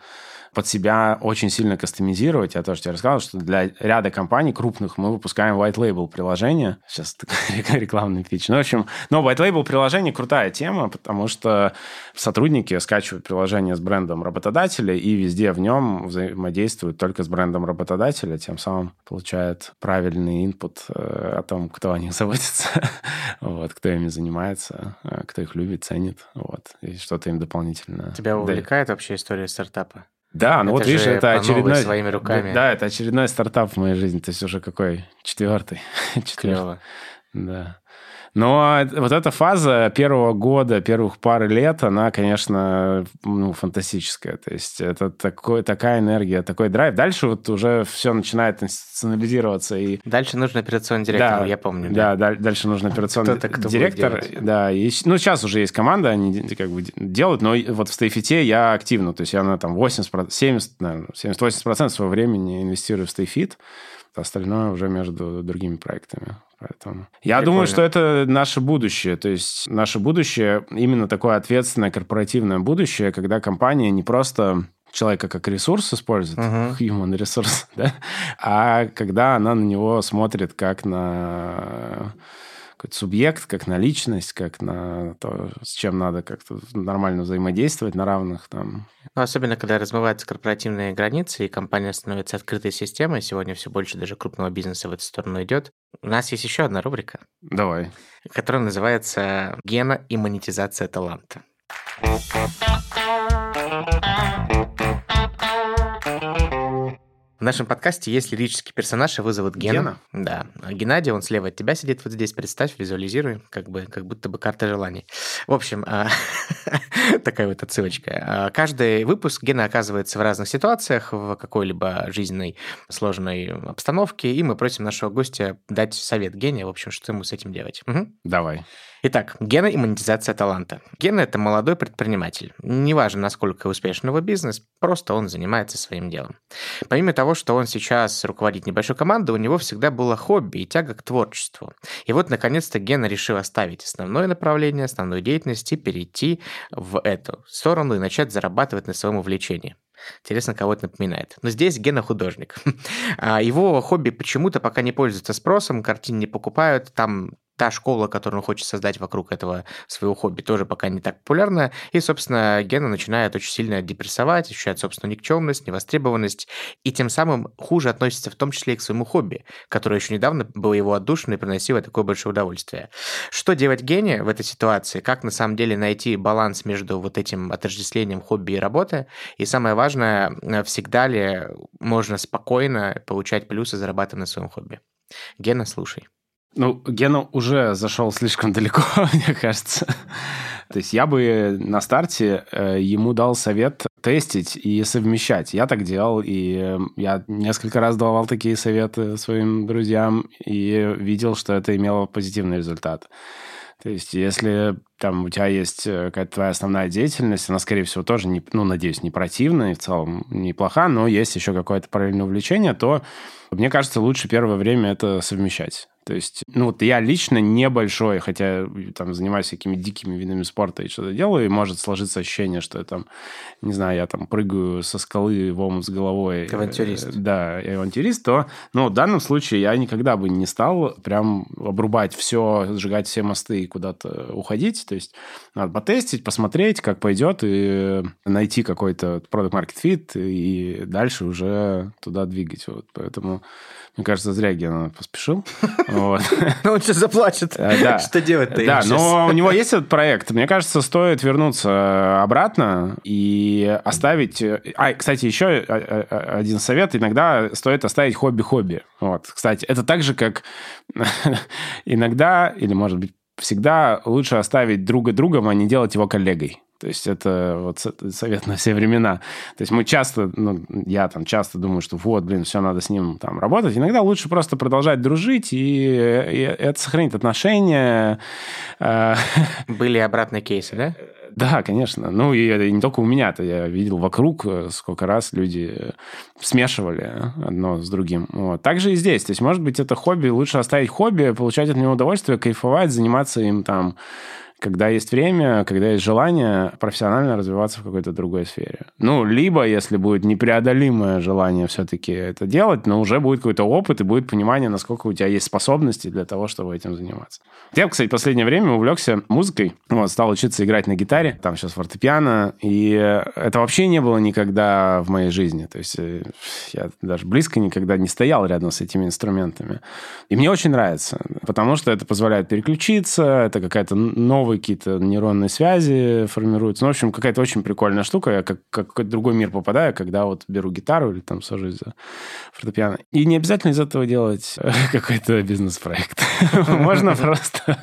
под себя очень сильно кастомизировать. Я тоже тебе рассказал, что для ряда компаний крупных мы выпускаем white label приложение. Сейчас рекламный пич. Ну, в общем, но white label приложение крутая тема, потому что сотрудники скачивают приложение с брендом работодателя и везде в нем взаимодействуют только с брендом работодателя, тем самым получают правильный инпут э, о том, кто о них заботится, вот, кто ими занимается, э, кто их любит, ценит, вот, и что-то им дополнительно. Тебя увлекает вообще история стартапа? Да, ну это вот видишь, это очередной... своими руками. Да, это очередной стартап в моей жизни. То есть уже какой? Четвертый. Четвертый. Да. Но вот эта фаза первого года, первых пары лет, она, конечно, ну, фантастическая. То есть это такой, такая энергия, такой драйв. Дальше вот уже все начинает институционализироваться. И... Дальше нужен операционный директор, да, я помню. Да, да, дальше нужен операционный кто кто директор. Да, и, ну, сейчас уже есть команда, они как бы делают, но вот в стейфите я активно, то есть я на там 80, 70, наверное, 70-80% своего времени инвестирую в стейфит остальное уже между другими проектами. Поэтому я Прикольно. думаю, что это наше будущее. То есть наше будущее именно такое ответственное корпоративное будущее, когда компания не просто человека как ресурс использует, uh-huh. human ресурс, да, а когда она на него смотрит как на какой-то субъект, как на личность, как на то, с чем надо как-то нормально взаимодействовать на равных. Там. Ну, особенно, когда размываются корпоративные границы, и компания становится открытой системой, сегодня все больше даже крупного бизнеса в эту сторону идет. У нас есть еще одна рубрика. Давай. Которая называется «Гена и монетизация таланта». В нашем подкасте есть лирический персонаж, его зовут Гена. Гена? Да. Геннадий, он слева от тебя сидит вот здесь, представь, визуализируй, как бы, как будто бы карта желаний. В общем, а, такая вот отсылочка. А, каждый выпуск Гена оказывается в разных ситуациях, в какой-либо жизненной сложной обстановке, и мы просим нашего гостя дать совет Гене, в общем, что ему с этим делать. Угу. Давай. Итак, Гена и монетизация таланта. Гена – это молодой предприниматель. Неважно, насколько успешен его бизнес, просто он занимается своим делом. Помимо того, что он сейчас руководит небольшой командой, у него всегда было хобби и тяга к творчеству. И вот, наконец-то, Гена решил оставить основное направление, основную деятельность и перейти в эту сторону и начать зарабатывать на своем увлечении. Интересно, кого это напоминает. Но здесь Гена художник. А его хобби почему-то пока не пользуется спросом, картин не покупают, там та школа, которую он хочет создать вокруг этого своего хобби, тоже пока не так популярна. И, собственно, Гена начинает очень сильно депрессовать, ощущает собственную никчемность, невостребованность, и тем самым хуже относится в том числе и к своему хобби, которое еще недавно было его отдушиной и приносило такое большое удовольствие. Что делать Гене в этой ситуации? Как на самом деле найти баланс между вот этим отождествлением хобби и работы? И самое важное, всегда ли можно спокойно получать плюсы, зарабатывая на своем хобби? Гена, слушай. Ну, Гена уже зашел слишком далеко, мне кажется. То есть я бы на старте э, ему дал совет тестить и совмещать. Я так делал, и э, я несколько раз давал такие советы своим друзьям, и видел, что это имело позитивный результат. То есть, если там у тебя есть э, какая-то твоя основная деятельность, она, скорее всего, тоже, не, ну, надеюсь, не противная, в целом неплоха, но есть еще какое-то параллельное увлечение, то, мне кажется, лучше первое время это совмещать. То есть, ну вот я лично небольшой, хотя там занимаюсь всякими дикими видами спорта и что-то делаю, и может сложиться ощущение, что я там, не знаю, я там прыгаю со скалы в омут с головой. Авантюрист. Э, да, я авантюрист, то, ну, в данном случае я никогда бы не стал прям обрубать все, сжигать все мосты и куда-то уходить. То есть надо потестить, посмотреть, как пойдет, и найти какой-то продукт market fit, и дальше уже туда двигать. Вот, поэтому мне кажется, зря Гена поспешил. Ну, он сейчас заплачет. Э, Что делать-то Да, но у него есть этот проект. Мне кажется, стоит вернуться обратно и оставить... Э, а, кстати, еще один совет. Иногда стоит оставить хобби-хобби. Вот, кстати, это так же, как иногда, или, может быть, всегда лучше оставить друга другом, а не делать его коллегой. То есть это вот совет на все времена. То есть мы часто, ну, я там часто думаю, что вот, блин, все, надо с ним там работать. Иногда лучше просто продолжать дружить, и, и это сохранит отношения. Э, Были обратные кейсы, да? Да, конечно. Ну, и не только у меня, то я видел вокруг, э, сколько раз люди смешивали одно с другим. Вот. Так же и здесь. То есть, может быть, это хобби, лучше оставить хобби, получать от него удовольствие, кайфовать, заниматься им там когда есть время, когда есть желание профессионально развиваться в какой-то другой сфере. Ну, либо, если будет непреодолимое желание все-таки это делать, но уже будет какой-то опыт и будет понимание, насколько у тебя есть способности для того, чтобы этим заниматься. Я, кстати, в последнее время увлекся музыкой, вот, стал учиться играть на гитаре, там сейчас фортепиано, и это вообще не было никогда в моей жизни. То есть э, я даже близко никогда не стоял рядом с этими инструментами. И мне очень нравится, потому что это позволяет переключиться, это какая-то новая новые какие-то нейронные связи формируются. Ну, в общем, какая-то очень прикольная штука. Я как, как какой-то другой мир попадаю, когда вот беру гитару или там сажусь за фортепиано. И не обязательно из этого делать какой-то бизнес-проект. Можно просто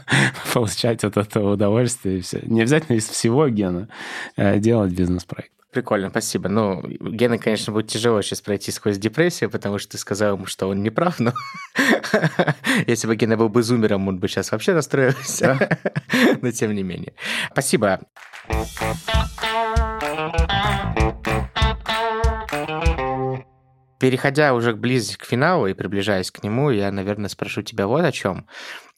получать от этого удовольствие и все. Не обязательно из всего гена э, делать бизнес-проект. Прикольно, спасибо. Ну, Гена, конечно, будет тяжело сейчас пройти сквозь депрессию, потому что ты сказал ему, что он не прав, но если бы Гена был бы зумером, он бы сейчас вообще расстроился. но тем не менее. Спасибо. Переходя уже ближе к финалу и приближаясь к нему, я, наверное, спрошу тебя вот о чем.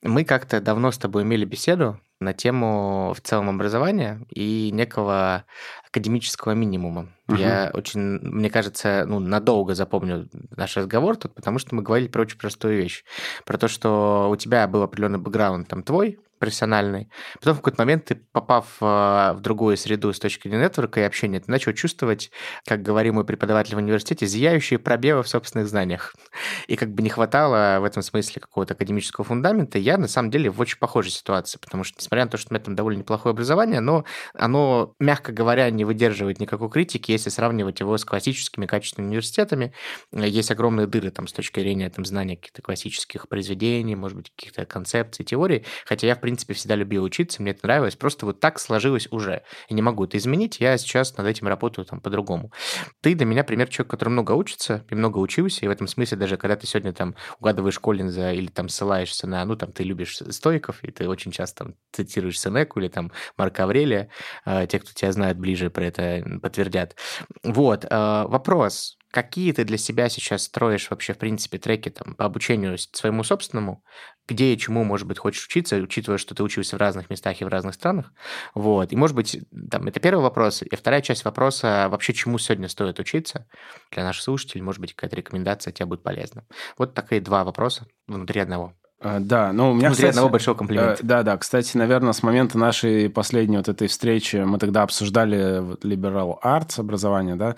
Мы как-то давно с тобой имели беседу на тему в целом образования и некого академического минимума. Угу. Я очень, мне кажется, ну, надолго запомню наш разговор тут, потому что мы говорили про очень простую вещь. Про то, что у тебя был определенный бэкграунд там твой, профессиональный. Потом в какой-то момент ты, попав а, в другую среду с точки зрения нетворка и общения, ты начал чувствовать, как говорил мой преподаватель в университете, зияющие пробелы в собственных знаниях. И как бы не хватало в этом смысле какого-то академического фундамента. Я, на самом деле, в очень похожей ситуации, потому что, несмотря на то, что у меня там довольно неплохое образование, но оно, мягко говоря, не выдерживает никакой критики, если сравнивать его с классическими качественными университетами. Есть огромные дыры там с точки зрения там, знания каких-то классических произведений, может быть, каких-то концепций, теорий, хотя я, в принципе, принципе, всегда любил учиться, мне это нравилось, просто вот так сложилось уже. И не могу это изменить, я сейчас над этим работаю там по-другому. Ты для меня пример человека, который много учится и много учился, и в этом смысле даже когда ты сегодня там угадываешь Коллинза или там ссылаешься на, ну, там, ты любишь стоиков, и ты очень часто там цитируешь Сенеку или там Марка Аврелия, э, те, кто тебя знает ближе, про это подтвердят. Вот, э, вопрос, Какие ты для себя сейчас строишь вообще, в принципе, треки там, по обучению своему собственному? Где и чему, может быть, хочешь учиться, учитывая, что ты учился в разных местах и в разных странах? Вот. И, может быть, там, это первый вопрос. И вторая часть вопроса, вообще, чему сегодня стоит учиться для наших слушателей? Может быть, какая-то рекомендация тебе будет полезна. Вот такие два вопроса внутри одного. А, да, ну у меня, Внутри кстати, одного большого комплимента. э, да, да, кстати, наверное, с момента нашей последней вот этой встречи мы тогда обсуждали liberal arts образование, да.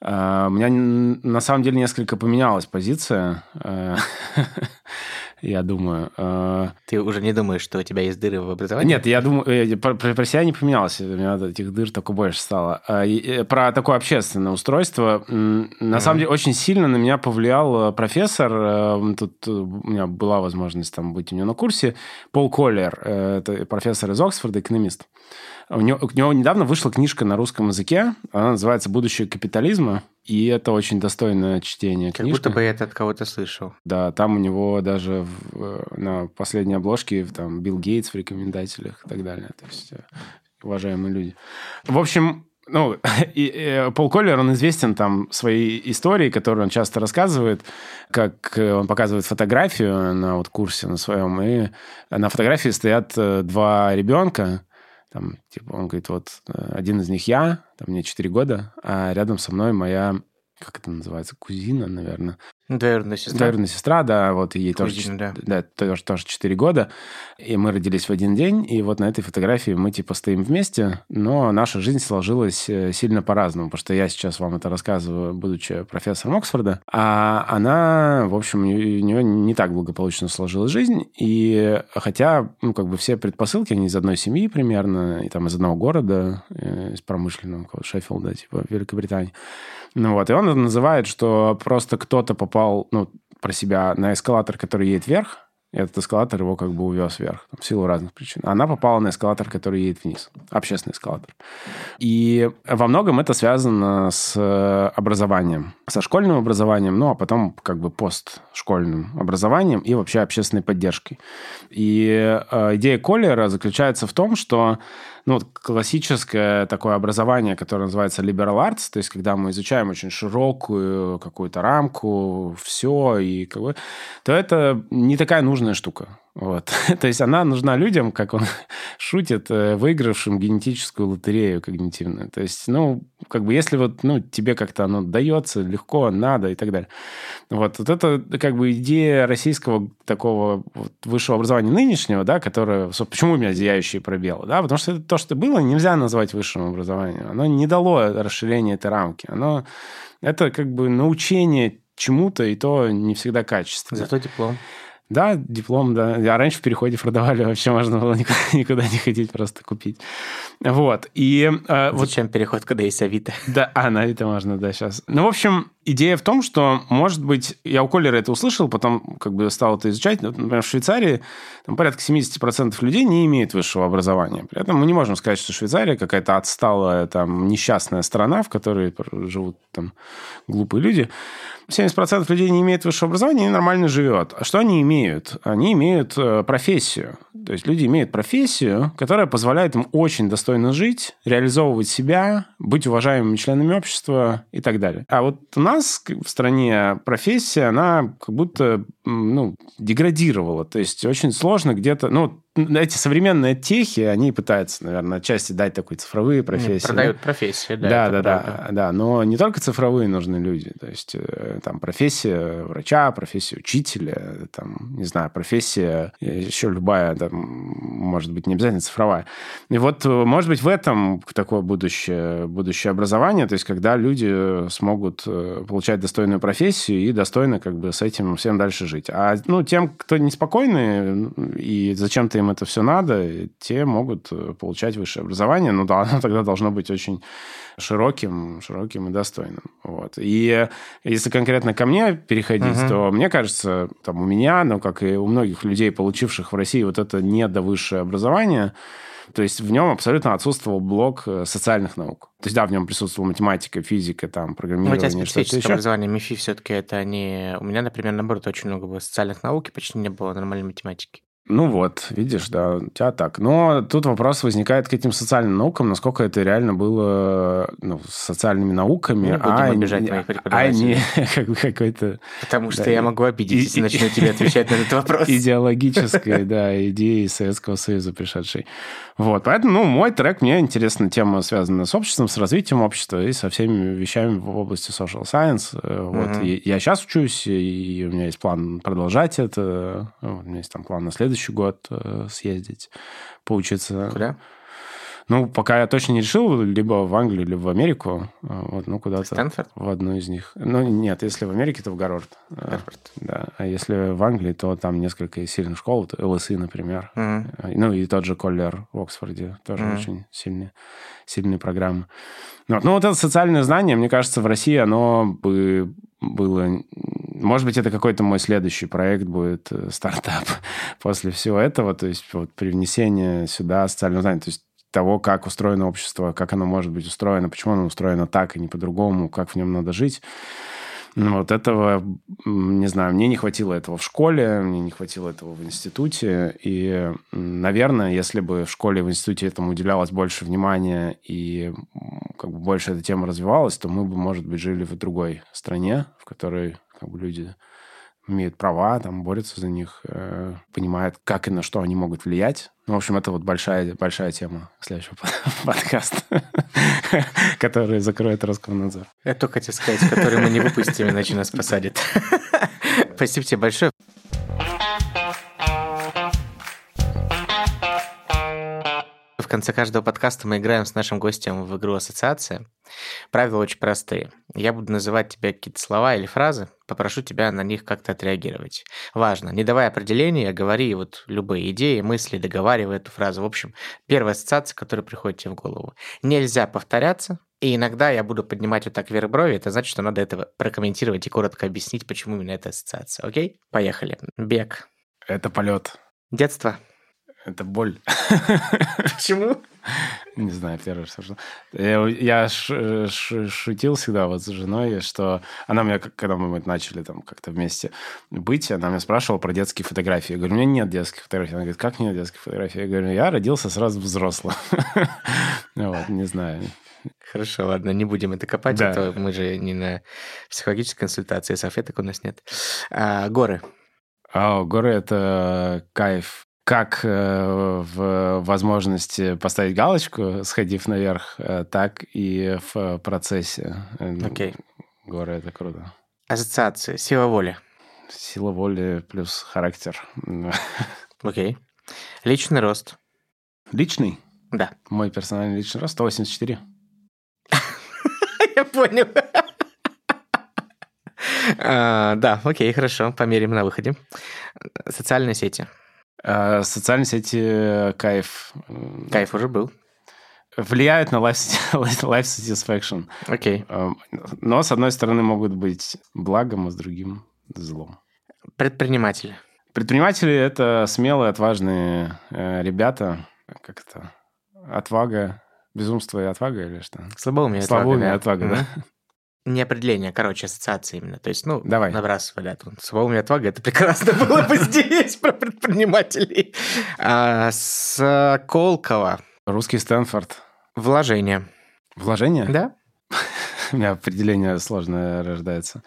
А, У меня на самом деле несколько поменялась позиция, э, я думаю. Э, Ты уже не думаешь, что у тебя есть дыры в образовании? Нет, я думаю, э, про, себя не поменялось. У меня этих дыр только больше стало. А, э, Про такое общественное устройство. На самом деле, очень сильно на меня повлиял профессор. Тут у меня была возможность там быть у него на курсе. Пол Коллер, это профессор из Оксфорда, экономист. У него, у него недавно вышла книжка на русском языке. Она называется «Будущее капитализма». И это очень достойное чтение Как книжка. будто бы я это от кого-то слышал. Да, там у него даже в- э, на последней обложке там Билл Гейтс в рекомендателях и так далее. То есть э, уважаемые люди. В общем, ну, и, э, Пол Коллер, он известен там своей историей, которую он часто рассказывает, как он показывает фотографию на вот курсе на своем, и на фотографии стоят два ребенка, там, типа, он говорит, вот, э, один из них я, там, мне 4 года, а рядом со мной моя, как это называется, кузина, наверное, Двоюродная сестра. Двоюродная сестра, да, вот и ей тоже, да. да, тоже, тоже 4 года. И мы родились в один день, и вот на этой фотографии мы типа стоим вместе, но наша жизнь сложилась э, сильно по-разному, потому что я сейчас вам это рассказываю, будучи профессором Оксфорда, а она, в общем, у нее не так благополучно сложилась жизнь, и хотя, ну, как бы все предпосылки, они из одной семьи примерно, и там из одного города, э, из промышленного, Шеффилда, типа Великобритании, ну вот, и он называет, что просто кто-то попал, ну, про себя на эскалатор, который едет вверх, и этот эскалатор его как бы увез вверх там, в силу разных причин. Она попала на эскалатор, который едет вниз. Общественный эскалатор. И во многом это связано с э, образованием. Со школьным образованием, ну, а потом как бы постшкольным образованием и вообще общественной поддержкой. И э, идея Коллера заключается в том, что ну, вот классическое такое образование, которое называется liberal arts, то есть когда мы изучаем очень широкую какую-то рамку, все, и как бы, то это не такая нужная штука. Вот. то есть она нужна людям, как он шутит, э, выигравшим генетическую лотерею когнитивную. То есть, ну, как бы если вот, ну, тебе как-то оно дается легко, надо и так далее. Вот, вот это как бы идея российского такого вот высшего образования нынешнего, да, которое... Почему у меня зияющие пробелы? Да, потому что это то, что было, нельзя назвать высшим образованием. Оно не дало расширения этой рамки. Оно... Это как бы научение чему-то, и то не всегда качественно. Зато диплом. Да, диплом, да. А раньше в переходе продавали, вообще можно было никуда, никуда не ходить, просто купить. Вот. И э, вот Зачем переход, когда есть Авито? да, а, на это можно, да, сейчас. Ну, в общем, идея в том, что, может быть, я у Коллера это услышал, потом как бы стал это изучать. Вот, Например, в Швейцарии там порядка 70% людей не имеют высшего образования. При этом мы не можем сказать, что Швейцария какая-то отсталая, там, несчастная страна, в которой живут там глупые люди. 70% людей не имеют высшего образования и нормально живет. А что они имеют? Они имеют э, профессию. То есть люди имеют профессию, которая позволяет им очень достойно жить, реализовывать себя, быть уважаемыми членами общества и так далее. А вот у нас как в стране профессия, она как будто ну, деградировала. То есть очень сложно где-то... Ну, эти современные техи, они пытаются, наверное, отчасти дать такой цифровые профессии. Продают профессию, да. Да, да, да, правда. да. Но не только цифровые нужны люди. То есть э, там профессия врача, профессия учителя, там, не знаю, профессия э, еще любая, там, может быть, не обязательно цифровая. И вот, э, может быть, в этом такое будущее, будущее образование, то есть когда люди смогут получать достойную профессию и достойно как бы с этим всем дальше жить. А ну, тем, кто неспокойный и зачем-то им это все надо, те могут э, получать высшее образование, но да, оно тогда должно быть очень широким, широким и достойным. Вот. И если конкретно ко мне переходить, Мгм. то мне кажется, там у меня, ну, как и у многих людей, получивших в России вот это недовысшее образование, то есть в нем абсолютно отсутствовал блок э, социальных наук. То есть, да, в нем присутствовала математика, физика, там, Ну, у программирование, тебя что-то специфическое еще. образование, МИФИ все-таки это не... У меня, например, наоборот, очень много было социальных наук, и почти не было нормальной математики. Ну вот, видишь, да, у тебя так. Но тут вопрос возникает к этим социальным наукам, насколько это реально было ну, социальными науками, Не будем а, обижать не- моих а не как бы какой-то Потому что Да, я и- могу обидеть, и- если и- начну тебе отвечать на этот вопрос. идеологической, да, идеи Советского Союза пришедшей. Вот, поэтому, ну, мой трек, мне интересна тема, связанная с обществом, с развитием общества и со всеми вещами в области social science. Э, Вот, и я сейчас учусь, и у меня есть план продолжать это. Вот, У меня есть там план на следующий год э, съездить, поучиться. Куда? Ну, пока я точно не решил, либо в Англию, либо в Америку. э, Вот, ну, куда-то Стэнфорд? в одну из них. Ну, нет, если в Америке, то в Гарвард. Э, Гарвард. Да. А если в Англии, то там несколько сильных школ, ЛСИ, например. Э, Ну, и тот же Коллер в Оксфорде. Тоже Мгм. очень сильные, сильные программы. Ну, вот это социальное знание, мне кажется, в России оно бы было... Может быть, это какой-то мой следующий проект будет, э, стартап после всего этого. То есть вот привнесение сюда социального знания. То есть того, как устроено общество, как оно может быть устроено, почему оно устроено так и не по-другому, как в нем надо жить. Ну, вот этого, не знаю, мне не хватило этого в школе, мне не хватило этого в институте. И, наверное, если бы в школе и в институте этому уделялось больше внимания и как бы больше эта тема развивалась, то мы бы, может быть, жили в другой стране, в которой как бы, люди имеют права, там, борются за них, э, понимают, как и на что они могут влиять. Ну, в общем, это вот большая, большая тема следующего подкаста, который закроет Роскомнадзор. Я только хотел сказать, который мы не выпустим, иначе нас посадят. Спасибо тебе большое. В конце каждого подкаста мы играем с нашим гостем в игру «Ассоциация». Правила очень простые. Я буду называть тебе какие-то слова или фразы, попрошу тебя на них как-то отреагировать. Важно, не давай определения, говори вот любые идеи, мысли, договаривай эту фразу. В общем, первая ассоциация, которая приходит тебе в голову. Нельзя повторяться, и иногда я буду поднимать вот так вверх брови, это значит, что надо это прокомментировать и коротко объяснить, почему именно эта ассоциация. Окей? Поехали. Бег. Это полет. Детство. Это боль. Почему? Не знаю, что... что- Я, я ш- ш- шутил всегда вот с женой, что она меня, когда мы начали там как-то вместе быть, она меня спрашивала про детские фотографии. Я говорю, у меня нет детских фотографий. Она говорит, как нет детских фотографий? Я говорю, я родился сразу взрослым. Вот, не знаю. Хорошо, ладно, не будем это копать, Да. а то мы же не на психологической консультации, салфеток у нас нет. А, горы. А горы — это кайф. Как э, в возможности поставить галочку, сходив наверх, э, так и в процессе. Э, ну, Окей. Горы — это круто. Ассоциации. Сила воли. Сила воли плюс характер. Окей. Личный рост. Личный. Да. Мой персональный личный рост 184. Я понял. А, Да, окей, хорошо, померим на выходе. Социальные сети. А, Социальные сети э, кайф. Кайф уже был. Влияют на life, life satisfaction. Окей. Эм, Но, с одной стороны, могут быть благом, а с другим злом. Предприниматель. Предприниматели – это смелые, отважные э, ребята. Как это? Отвага, безумство и отвага или что? Слабоумие. Слабоумие, отвага, отвага, да. Не определение, короче, ассоциации именно. То есть, ну, Давай. набрасывай, да. тут Слабоумие, отвага, это прекрасно было бы здесь про предпринимателей. А, Сколково. Русский Стэнфорд. Вложение. Вложение? Да? У меня определение сложное рождается.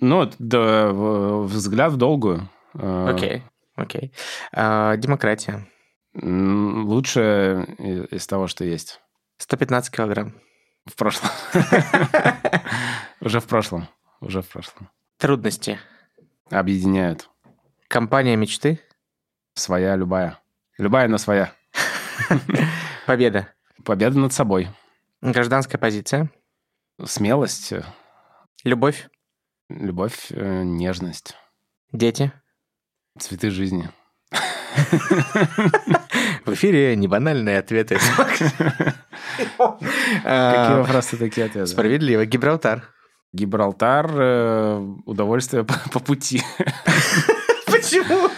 Ну, да, взгляд в долгую. Э, Окей. Окей. А, Демократия. Лучше из того, что есть. 115 килограмм. В прошлом. Уже в прошлом. Уже в прошлом. Трудности. Объединяют. Компания мечты. Своя, любая. Любая, но своя. Победа. Победа над собой. Гражданская позиция. Смелость, Любовь. любовь, э, нежность. Дети. Цветы жизни. В эфире небанальные ответы. Какие А, вопросы, такие ответы? Справедливо. Гибралтар. Гибралтар, э, удовольствие по, пути. Почему?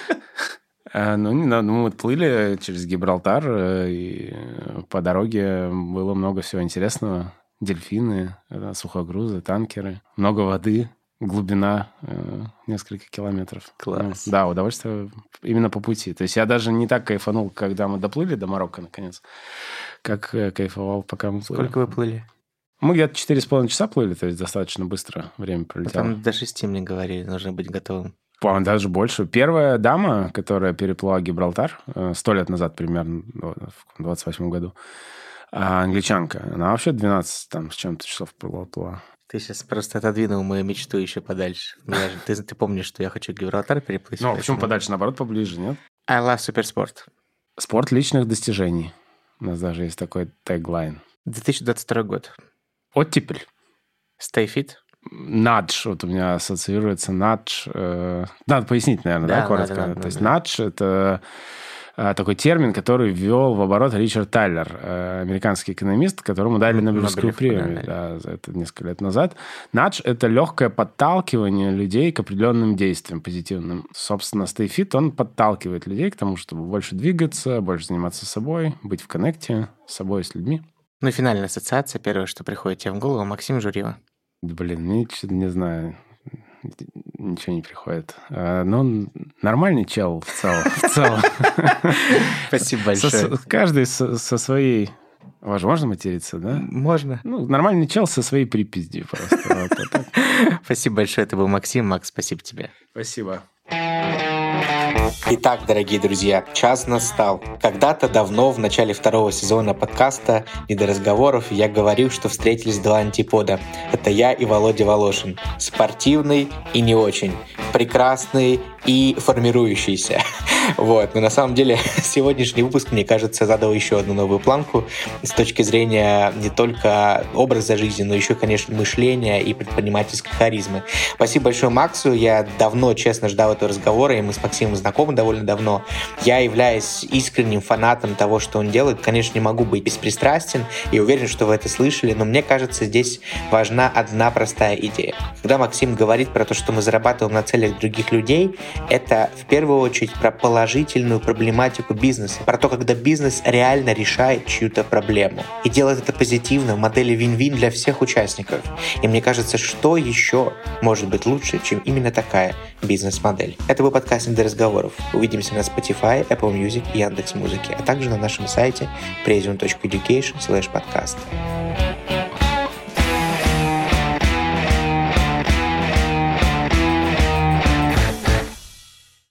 А, Ну, не знаю, ну, мы плыли через Гибралтар, э, и э, по дороге было много всего интересного. Дельфины, э, сухогрузы, танкеры, много воды. Глубина э, несколько километров. Класс. Ну, да, удовольствие именно по пути. То есть я даже не так кайфанул, когда мы доплыли до Марокко, наконец, как э, кайфовал, пока мы плыли. Сколько вы плыли? Мы где-то четыре с половиной часа плыли, то есть достаточно быстро время пролетело. Там до шести мне говорили, нужно быть готовым. По-моему, даже больше. Первая дама, которая переплыла Гибралтар э, сто лет назад примерно, в 28 году, а, англичанка, она вообще 12 там с чем-то часов плыла. Ты сейчас просто отодвинул мою мечту еще подальше. Я же- ты, ты помнишь, что я хочу Гибралтар переплыть? Ну, а почему подальше? Наоборот, поближе, нет? I love суперспорт. Спорт личных достижений. У нас даже есть такой теглайн. 2022 год. Оттепель. Stay fit. Надж, вот у меня ассоциируется надж. э, надо пояснить, наверное, да, Да, коротко. надо, надо, То есть надж это такой термин, который ввел в оборот Ричард Тайлер, э, американский экономист, которому дали Нобелевскую премию да. за это несколько лет назад. Надж – это легкое подталкивание людей к определенным действиям позитивным. Собственно, Stay Fit, он подталкивает людей к тому, чтобы больше двигаться, больше заниматься собой, быть в коннекте с собой, с людьми. Ну и финальная ассоциация, первое, что приходит тебе в голову, Максим Журьева. Блин, что-то не знаю. Ничего не приходит. А, Ну, он нормальный чел в целом. В целом. Спасибо большое. Каждый со своей... Ваш, можно материться, да? Можно. Ну, нормальный чел со своей припиздью просто. Спасибо большое. Это был Максим. Макс, спасибо тебе. Спасибо. Итак, дорогие друзья, час настал. Когда-то давно, в начале второго сезона подкаста «Не до разговоров» я говорил, что встретились два антипода. Это я и Володя Волошин. Спортивный и не очень. Прекрасный и формирующийся. Вот. Но на самом деле сегодняшний выпуск, мне кажется, задал еще одну новую планку с точки зрения не только образа жизни, но еще, конечно, мышления и предпринимательской харизмы. Спасибо большое Максу. Я давно, честно, ждал этого разговора, и мы с Максимом знакомы довольно давно. Я являюсь искренним фанатом того, что он делает. Конечно, не могу быть беспристрастен и уверен, что вы это слышали, но мне кажется, здесь важна одна простая идея. Когда Максим говорит про то, что мы зарабатываем на целях других людей, это в первую очередь про положительную проблематику бизнеса, про то, когда бизнес реально решает чью-то проблему и делает это позитивно в модели вин-вин для всех участников. И мне кажется, что еще может быть лучше, чем именно такая бизнес-модель. Это был подкаст «Не до разговоров». Увидимся на Spotify, Apple Music и Яндекс.Музыке, а также на нашем сайте presium.education slash podcast.